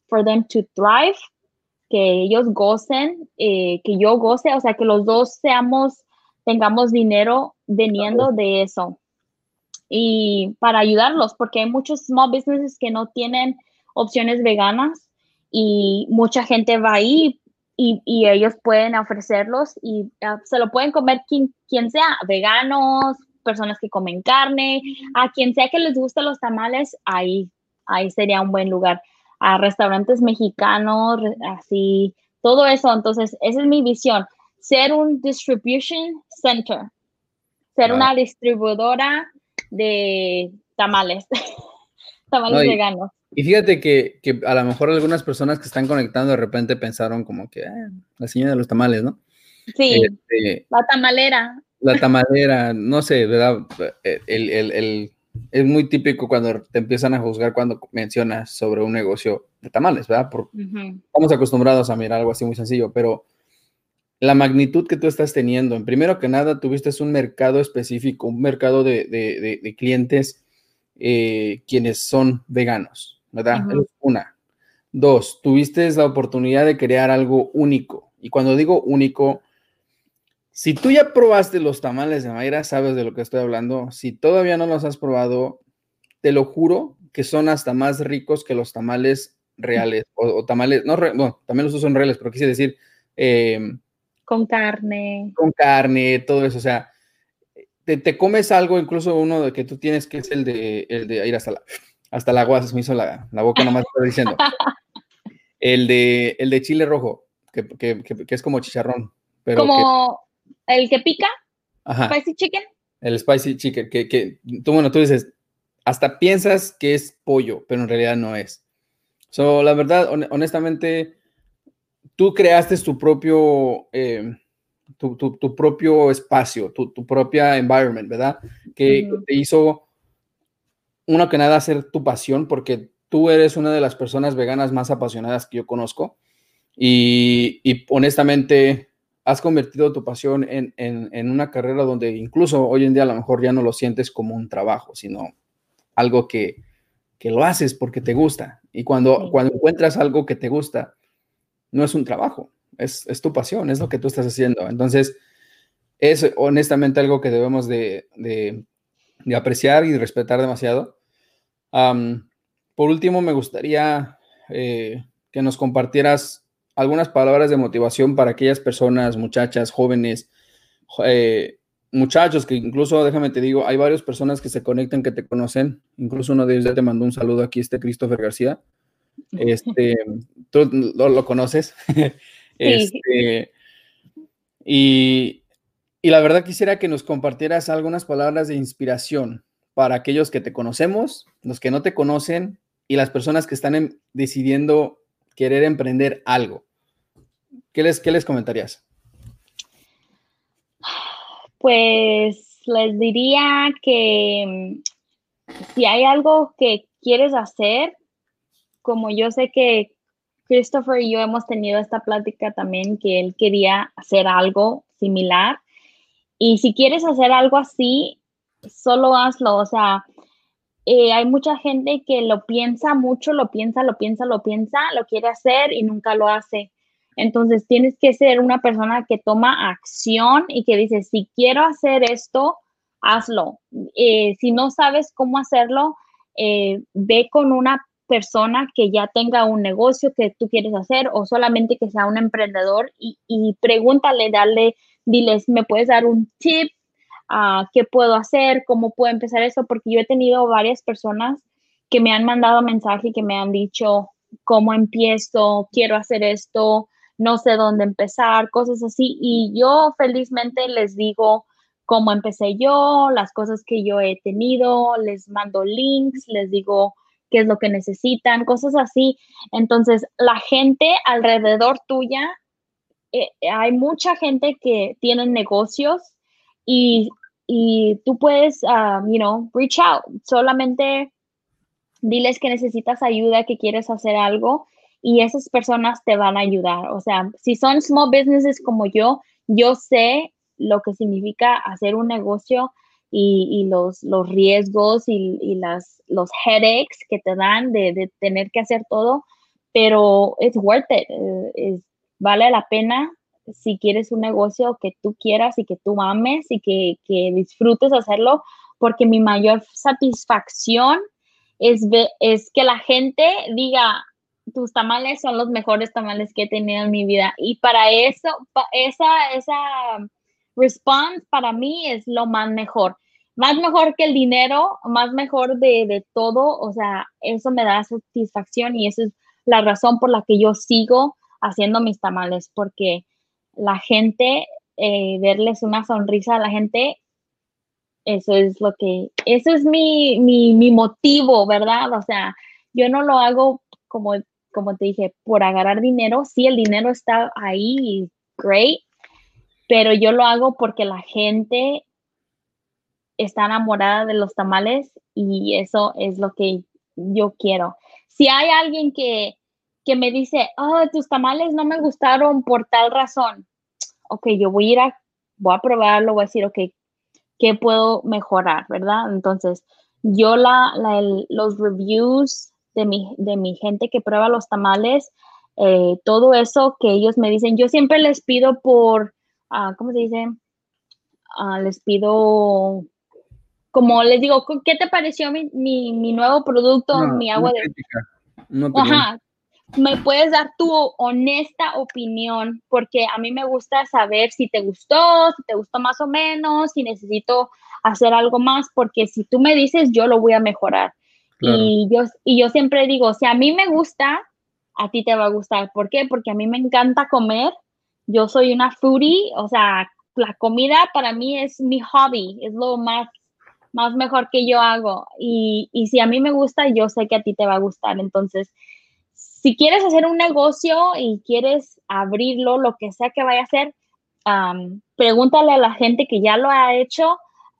for them to thrive, que ellos gocen, eh, que yo goce, o sea, que los dos seamos, tengamos dinero veniendo de eso. Y para ayudarlos, porque hay muchos small businesses que no tienen opciones veganas y mucha gente va ahí y, y ellos pueden ofrecerlos y ah, se lo pueden comer quien, quien sea, veganos, personas que comen carne, a quien sea que les guste los tamales, ahí, ahí sería un buen lugar. A restaurantes mexicanos, así, todo eso. Entonces, esa es mi visión, ser un distribution center, ser una distribuidora de tamales, *laughs* tamales veganos. Y fíjate que, que, a lo mejor algunas personas que están conectando de repente pensaron como que ah, la señora de los tamales, ¿no? Sí, este, la tamalera. La tamalera, no sé, ¿verdad? El, el, el, es muy típico cuando te empiezan a juzgar cuando mencionas sobre un negocio de tamales, ¿verdad? Por, Estamos acostumbrados a mirar algo así muy sencillo, pero la magnitud que tú estás teniendo, en primero que nada, tuviste un mercado específico, un mercado de, de, de, clientes eh, quienes son veganos, ¿verdad? Una. Dos, tuviste la oportunidad de crear algo único. Y cuando digo único, si tú ya probaste los tamales de Mayra, sabes de lo que estoy hablando. Si todavía no los has probado, te lo juro que son hasta más ricos que los tamales reales o, tamales, no, bueno, también los son reales, pero quise decir... Em, con carne. Con carne, todo eso, o sea, te, comes algo, incluso uno de que tú tienes, que es el de, el de ir hasta la, hasta el agua se me hizo la, la boca nomás diciendo. *laughs* El de, el de chile rojo, que, que, que, es como chicharrón. Pero como el que pica. Ajá. Spicy chicken. El spicy chicken, que, que tú, bueno, tú dices, hasta piensas que es pollo, pero en realidad no es. So, la verdad, honestamente, tú creaste tu propio, eh, tu, tu, tu, propio espacio, tu, tu, propia environment, ¿verdad? Que te hizo uno que nada, hacer tu pasión, porque tú eres una de las personas veganas más apasionadas que yo conozco y, honestamente has convertido tu pasión en, una carrera donde incluso hoy en día a lo mejor ya no lo sientes como un trabajo, sino algo que, lo haces porque te gusta. Y cuando, cuando encuentras algo que te gusta, no es un trabajo, es, tu pasión, es lo que tú estás haciendo. Entonces, es honestamente algo que debemos de, de apreciar y respetar demasiado. por último, me gustaría eh, que nos compartieras algunas palabras de motivación para aquellas personas, muchachas, jóvenes, eh, muchachos, que incluso, déjame te digo, hay varias personas que se conectan que te conocen, incluso uno de ellos ya te mandó un saludo aquí, este Christopher García. *laughs* Este, tú lo, conoces. *laughs* Este, y, y la verdad quisiera que nos compartieras algunas palabras de inspiración para aquellos que te conocemos, los que no te conocen y las personas que están decidiendo querer emprender algo. ¿Qué les, qué les comentarías? Pues les diría que mm, si hay algo que quieres hacer, como yo sé que Christopher y yo hemos tenido esta plática también, que él quería hacer algo similar, y si quieres hacer algo así, solo hazlo. O sea, eh, hay mucha gente que lo piensa mucho, lo piensa, lo piensa, lo piensa, lo quiere hacer y nunca lo hace. Entonces tienes que ser una persona que toma acción y que dice, si quiero hacer esto, hazlo. Eh, si no sabes cómo hacerlo, eh, ve con una persona que ya tenga un negocio que tú quieres hacer o solamente que sea un emprendedor y, y pregúntale, dale diles, ¿me puedes dar un tip? Uh, ¿Qué puedo hacer? ¿Cómo puedo empezar eso? Porque yo he tenido varias personas que me han mandado mensaje y que me han dicho, ¿cómo empiezo? Quiero hacer esto, no sé dónde empezar, cosas así. Y yo felizmente les digo cómo empecé yo, las cosas que yo he tenido, les mando links, les digo qué es lo que necesitan, cosas así. Entonces, la gente alrededor tuya eh, hay mucha gente que tiene negocios y, y tú puedes, um, you know, reach out. Solamente diles que necesitas ayuda, que quieres hacer algo y esas personas te van a ayudar. O sea, si son small businesses como yo, yo sé lo que significa hacer un negocio y, y los, los riesgos y, y, las, los headaches que te dan de, de tener que hacer todo pero es worth it, eh, vale la pena si quieres un negocio que tú quieras y que tú ames y que, que disfrutes hacerlo, porque mi mayor satisfacción es, es que la gente diga, tus tamales son los mejores tamales que he tenido en mi vida. Y para eso, esa, esa response para mí es lo más mejor. Más mejor que el dinero, más mejor de, de todo. O sea, eso me da satisfacción y esa es la razón por la que yo sigo haciendo mis tamales, porque la gente, eh, verles una sonrisa a la gente, eso es lo que, eso es mi, mi, mi motivo, ¿verdad? O sea, yo no lo hago como como te dije, por agarrar dinero, sí, el dinero está ahí, great, pero yo lo hago porque la gente está enamorada de los tamales y eso es lo que yo quiero. Si hay alguien que, que me dice, oh, tus tamales no me gustaron por tal razón, ok, yo voy a ir a, voy a probarlo, voy a decir, ok, ¿qué puedo mejorar, verdad? Entonces, yo la, la los reviews de mi, de mi gente que prueba los tamales, eh, todo eso que ellos me dicen, yo siempre les pido por, uh, ¿cómo se dice? Uh, les pido, como les digo, ¿qué te pareció mi, mi, mi nuevo producto, mi agua de... Ajá, me puedes dar tu honesta opinión, porque a mí me gusta saber si te gustó, si te gustó más o menos, si necesito hacer algo más, porque si tú me dices, yo lo voy a mejorar. Y, yo, y yo siempre digo, si a mí me gusta, a ti te va a gustar. ¿Por qué? Porque a mí me encanta comer. Yo soy una foodie, o sea, la comida para mí es mi hobby, es lo más, más mejor que yo hago. Y, y si a mí me gusta, yo sé que a ti te va a gustar. Entonces, si quieres hacer un negocio y quieres abrirlo, lo que sea que vaya a hacer, pregúntale a la gente que ya lo ha hecho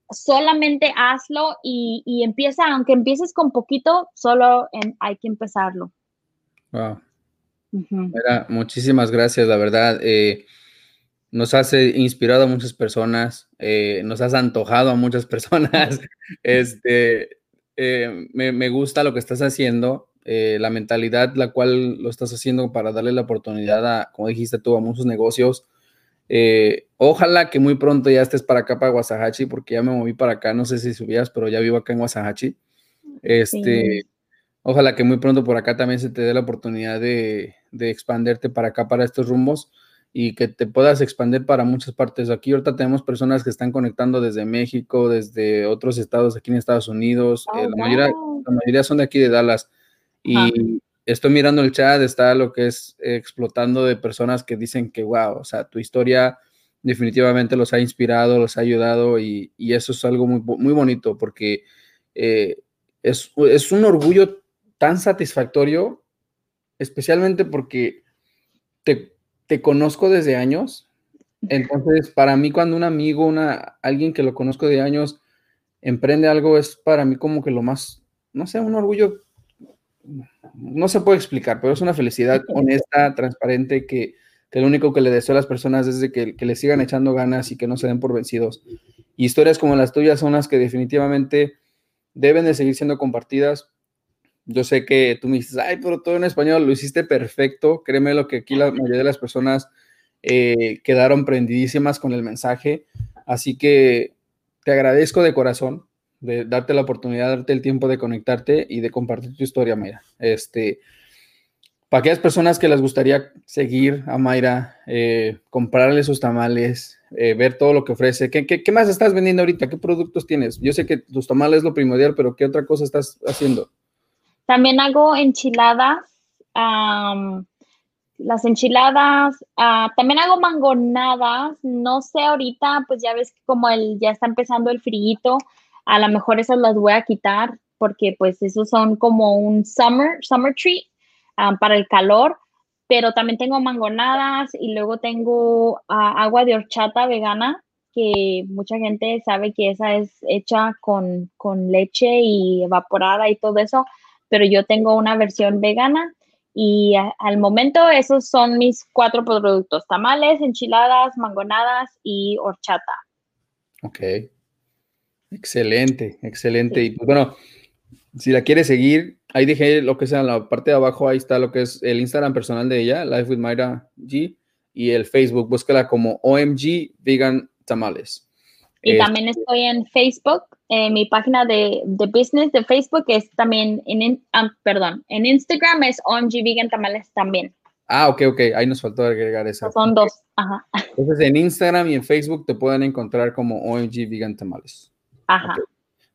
solamente hazlo y, empieza, aunque empieces con poquito, solo hay que empezarlo. Wow. muchísimas gracias, la verdad. Eh, nos has eh, inspirado a muchas personas, eh, nos has antojado a muchas *laughs* personas. *laughs* este, me, me, gusta lo que estás haciendo, la mentalidad la cual lo estás haciendo para darle la oportunidad a, como dijiste tú, a muchos negocios eh, ojalá que muy pronto ya estés para acá, para Guasahachi, porque ya me moví para acá, no sé si subías, pero ya vivo acá en Guasahachi. Este, Ojalá que muy pronto por acá también se te dé la oportunidad de, de expanderte para acá, para estos rumbos y que te puedas expandir para muchas partes. Aquí ahorita tenemos personas que están conectando desde México, desde otros estados aquí en Estados Unidos. Eh, la, mayoría, la, mayoría, son de aquí de Dallas. Y, estoy mirando el chat, está lo que es explotando de personas que dicen que, wow, o sea, tu historia definitivamente los ha inspirado, los ha ayudado y, eso es algo muy, muy bonito porque eh, es, es, un orgullo tan satisfactorio, especialmente porque te, te, conozco desde años. Entonces, para mí cuando un amigo, una, alguien que lo conozco de años, emprende algo, es para mí como que lo más, no sé, un orgullo no se puede explicar, pero es una felicidad *laughs* honesta, transparente, que, que lo único que le deseo a las personas es de que, que le sigan echando ganas y que no se den por vencidos. Y historias como las tuyas son las que definitivamente deben de seguir siendo compartidas. Yo sé que tú me dices, ay, pero todo en español, lo hiciste perfecto. Créeme lo que aquí la mayoría de las personas eh, quedaron prendidísimas con el mensaje. Así que te agradezco de corazón de darte la oportunidad, darte el tiempo de conectarte y de compartir tu historia, Mayra. Este, para aquellas personas que les gustaría seguir a Mayra, eh, comprarle sus tamales, eh, ver todo lo que ofrece, ¿Qué, ¿qué, más estás vendiendo ahorita? ¿Qué productos tienes? Yo sé que tus tamales es lo primordial, pero ¿qué otra cosa estás haciendo? También hago enchiladas, las enchiladas, ah, también hago mangonadas, no sé ahorita, pues ya ves que como el, ya está empezando el frío, a lo mejor esas las voy a quitar porque pues esos son como un summer, summer treat um, para el calor, pero también tengo mangonadas y luego tengo ah, agua de horchata vegana, que mucha gente sabe que esa es hecha con, con leche y evaporada y todo eso, pero yo tengo una versión vegana y al momento esos son mis cuatro productos, tamales, enchiladas, mangonadas y horchata. Ok. Excelente, excelente. Y pues bueno, si la quieres seguir, ahí dejé lo que sea en la parte de abajo, ahí está lo que es el Instagram personal de ella, Life with Mayra G, y el Facebook, búscala como OMG Vegan Tamales. Y también estoy en Facebook, en mi página de, de business de Facebook es también, en, ah, perdón, en Instagram es OMG Vegan Tamales también. Ah, ok, ok, ahí nos faltó agregar esa. Son dos, ajá. Entonces en Instagram y en Facebook te pueden encontrar como OMG Vegan Tamales. Ajá.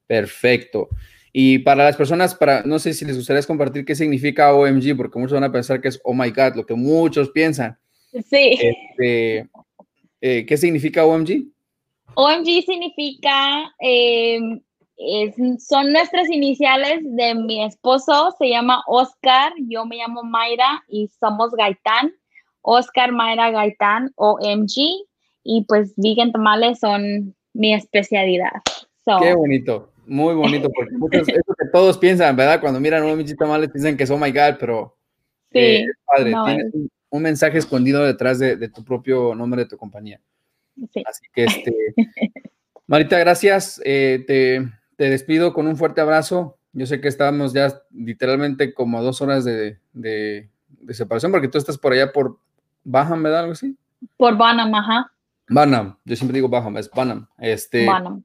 Perfecto. Y para las personas, para, no sé si les gustaría compartir qué significa OMG, porque muchos van a pensar que es Oh my God, lo que muchos piensan. Sí. Este, eh, ¿Qué significa OMG? OMG significa, em, son nuestras iniciales de mi esposo, se llama Oscar, yo me llamo Mayra y somos Gaitán. Oscar, Mayra, Gaitán, OMG. Y pues vegan tamales son mi especialidad. Qué bonito, muy bonito, porque muchos, *laughs* eso que todos miensan, ¿verdad? Cuando miran OMG tamales piensan que es oh my God, pero sí, eh, padre, tienes un, mensaje escondido detrás de tu propio nombre de tu compañía. Así que, este, *laughs* Marita, gracias. Eh, te, te, despido con un fuerte abrazo. Yo sé que estábamos ya literalmente como dos horas de, de, separación, porque tú estás por allá por Baham, ¿verdad? Algo así. Por Banam, ajá. Banam, yo siempre digo Baham, es Banam. Este, Banam.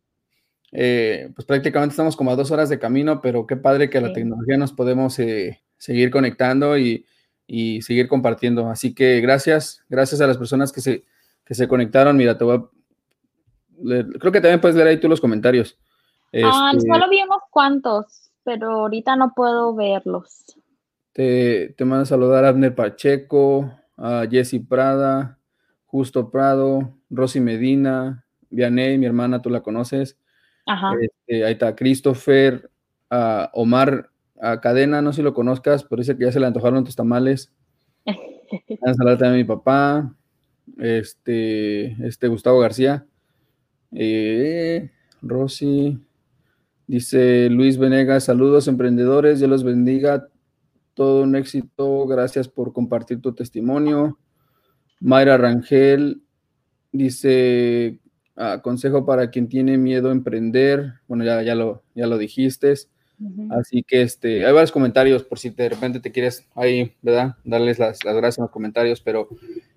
Eh, pues prácticamente estamos como a dos horas de camino, pero qué padre que la tecnología nos podemos eh, seguir conectando y, y, seguir compartiendo. Así que gracias, gracias a las personas que se, que se conectaron. Mira, te voy a... Creo que también puedes leer ahí tú los comentarios. Ah, este, solo vi unos cuantos, pero ahorita no puedo verlos. Te, te mando a saludar a Abner Pacheco, a Jessy Prada, Justo Prado, Rosy Medina, Vianey, mi hermana, tú la conoces. Ajá. Este, ahí está Christopher, a Omar Cadena, no sé si lo conozcas, pero dice que ya se le antojaron tus tamales. *laughs* a saludar también a mi papá este, este Gustavo García, eh, Rosy, dice Luis Venegas, saludos emprendedores, Dios los bendiga, todo un éxito, gracias por compartir tu testimonio. Mayra Rangel dice, ah, consejo para quien tiene miedo a emprender, bueno, ya, ya, lo, ya lo dijiste. Así que este, hay varios comentarios por si de repente te quieres ahí, ¿verdad? Darles las, las gracias en los comentarios, pero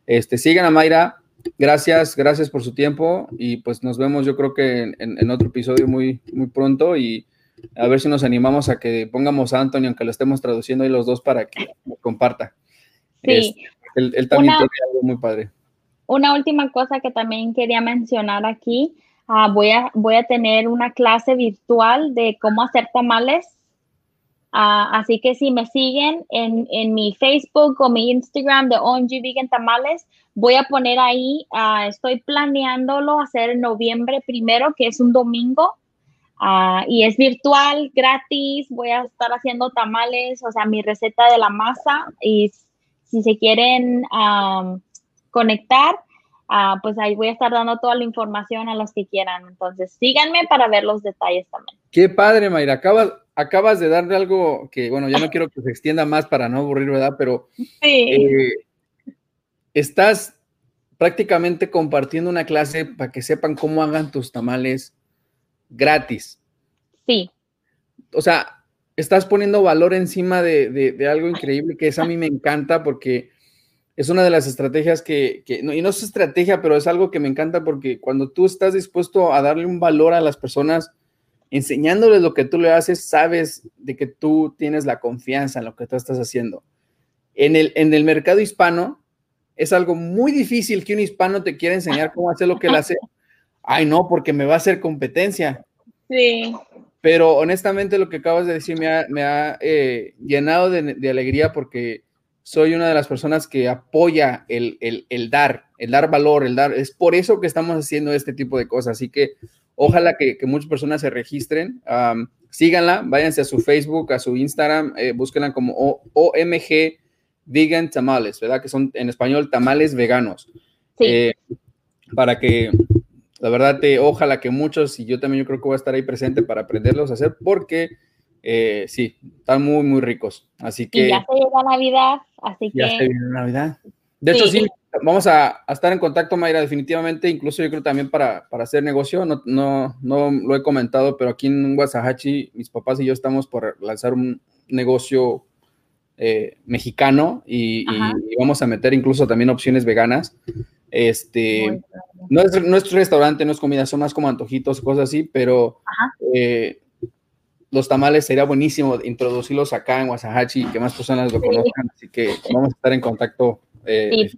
este, sigan a Mayra. Gracias, gracias por su tiempo y pues nos vemos yo creo que en, otro episodio muy, muy pronto y a ver si nos animamos a que pongamos a Antonio, aunque lo estemos traduciendo ahí los dos para que comparta. Sí. él, también tiene algo muy padre. Una última cosa que también quería mencionar aquí, ah, voy, a, voy a tener una clase virtual de cómo hacer tamales. Ah, así que si me siguen en, mi Facebook o mi Instagram de OMG Vegan Tamales, voy a poner ahí, ah, estoy planeándolo hacer en noviembre primero, que es un domingo, y es virtual, gratis, voy a estar haciendo tamales, o sea, mi receta de la masa, y si se quieren conectar, pues ahí voy a estar dando toda la información a los que quieran. Entonces, síganme para ver los detalles también. Qué padre, Mayra. Acabas, acabas de darle algo que, bueno, ya no quiero que se extienda más para no aburrir, ¿verdad? Pero eh, estás prácticamente compartiendo una clase para que sepan cómo hagan tus tamales gratis. Sí. O sea, estás poniendo valor encima de, algo increíble que es a mí me encanta porque es una de las estrategias que, que no, y no es estrategia, pero es algo que me encanta porque cuando tú estás dispuesto a darle un valor a las personas, enseñándoles lo que tú le haces, sabes de que tú tienes la confianza en lo que tú estás haciendo. En el, en el mercado hispano es algo muy difícil que un hispano te quiera enseñar cómo hacer lo que él hace. *laughs* Ay, no, porque me va a hacer competencia. Sí. Pero honestamente lo que acabas de decir me ha, eh, llenado de, alegría porque soy una de las personas que apoya el, el, dar, el dar valor, el dar. Es por eso que estamos haciendo este tipo de cosas. Así que Ojalá que, muchas personas se registren. síganla, váyanse a su Facebook, a su Instagram, eh, búsquenla como OMG Vegan Tamales, ¿verdad? Que son en español tamales veganos. Sí. Eh, para que, la verdad, te, ojalá que muchos, y yo también yo creo que voy a estar ahí presente para aprenderlos a hacer, porque eh, sí, están muy, muy ricos. Así que. Y ya se llega Navidad, así que. Ya se viene Navidad. De hecho, sí, vamos a, estar en contacto, Mayra, definitivamente, incluso yo creo también para, hacer negocio, no, no, no lo he comentado, pero aquí en Guasahachi, mis papás y yo estamos por lanzar un, negocio eh, mexicano y, vamos a meter incluso también opciones veganas. Este, no es, nuestro restaurante, no es comida, son más como antojitos, cosas así, pero eh, los tamales sería buenísimo introducirlos acá en Wasahachi y que más personas lo conozcan, así que vamos a estar en contacto. Eh,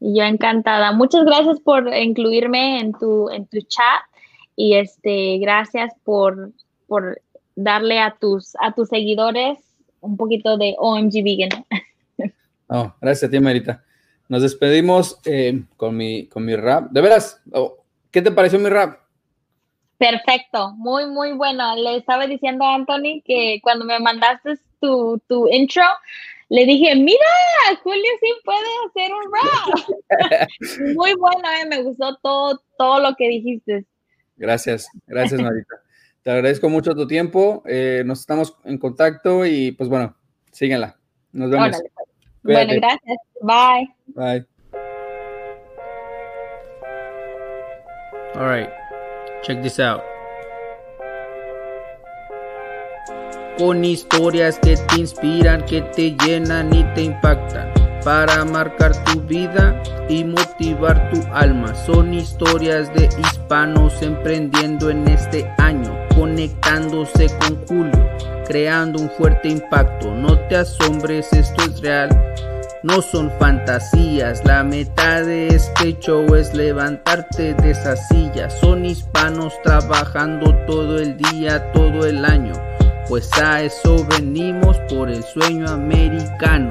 y yo encantada. Muchas gracias por incluirme en tu, en tu chat y este, gracias por, por darle a tus, a tus seguidores un poquito de OMG Vegan. *laughs* Oh, gracias a ti, Marita. Nos despedimos eh, con, mi, con mi rap. De veras, oh, ¿qué te pareció mi rap? Perfecto, muy, muy bueno. Le estaba diciendo a Anthony que cuando me mandaste tu, tu intro, le dije, mira, Julio sí puede hacer un rap. *laughs* muy bueno, eh, me gustó todo, todo lo que dijiste. Gracias, gracias, Marita. Te agradezco mucho tu tiempo. Eh, nos estamos en contacto y pues bueno, síguenla. Nos vemos. Pues. Bueno, gracias. Bye. Bye. All right. Check this out. Con historias que te inspiran, que te llenan y te impactan para marcar tu vida y motivar tu alma. Son historias de hispanos emprendiendo en este año, conectándose con Julio, creando un fuerte impacto. No te asombres, esto es real. No son fantasías, la meta de este show es levantarte de esa silla. Son hispanos trabajando todo el día, todo el año, pues a eso venimos por el sueño americano.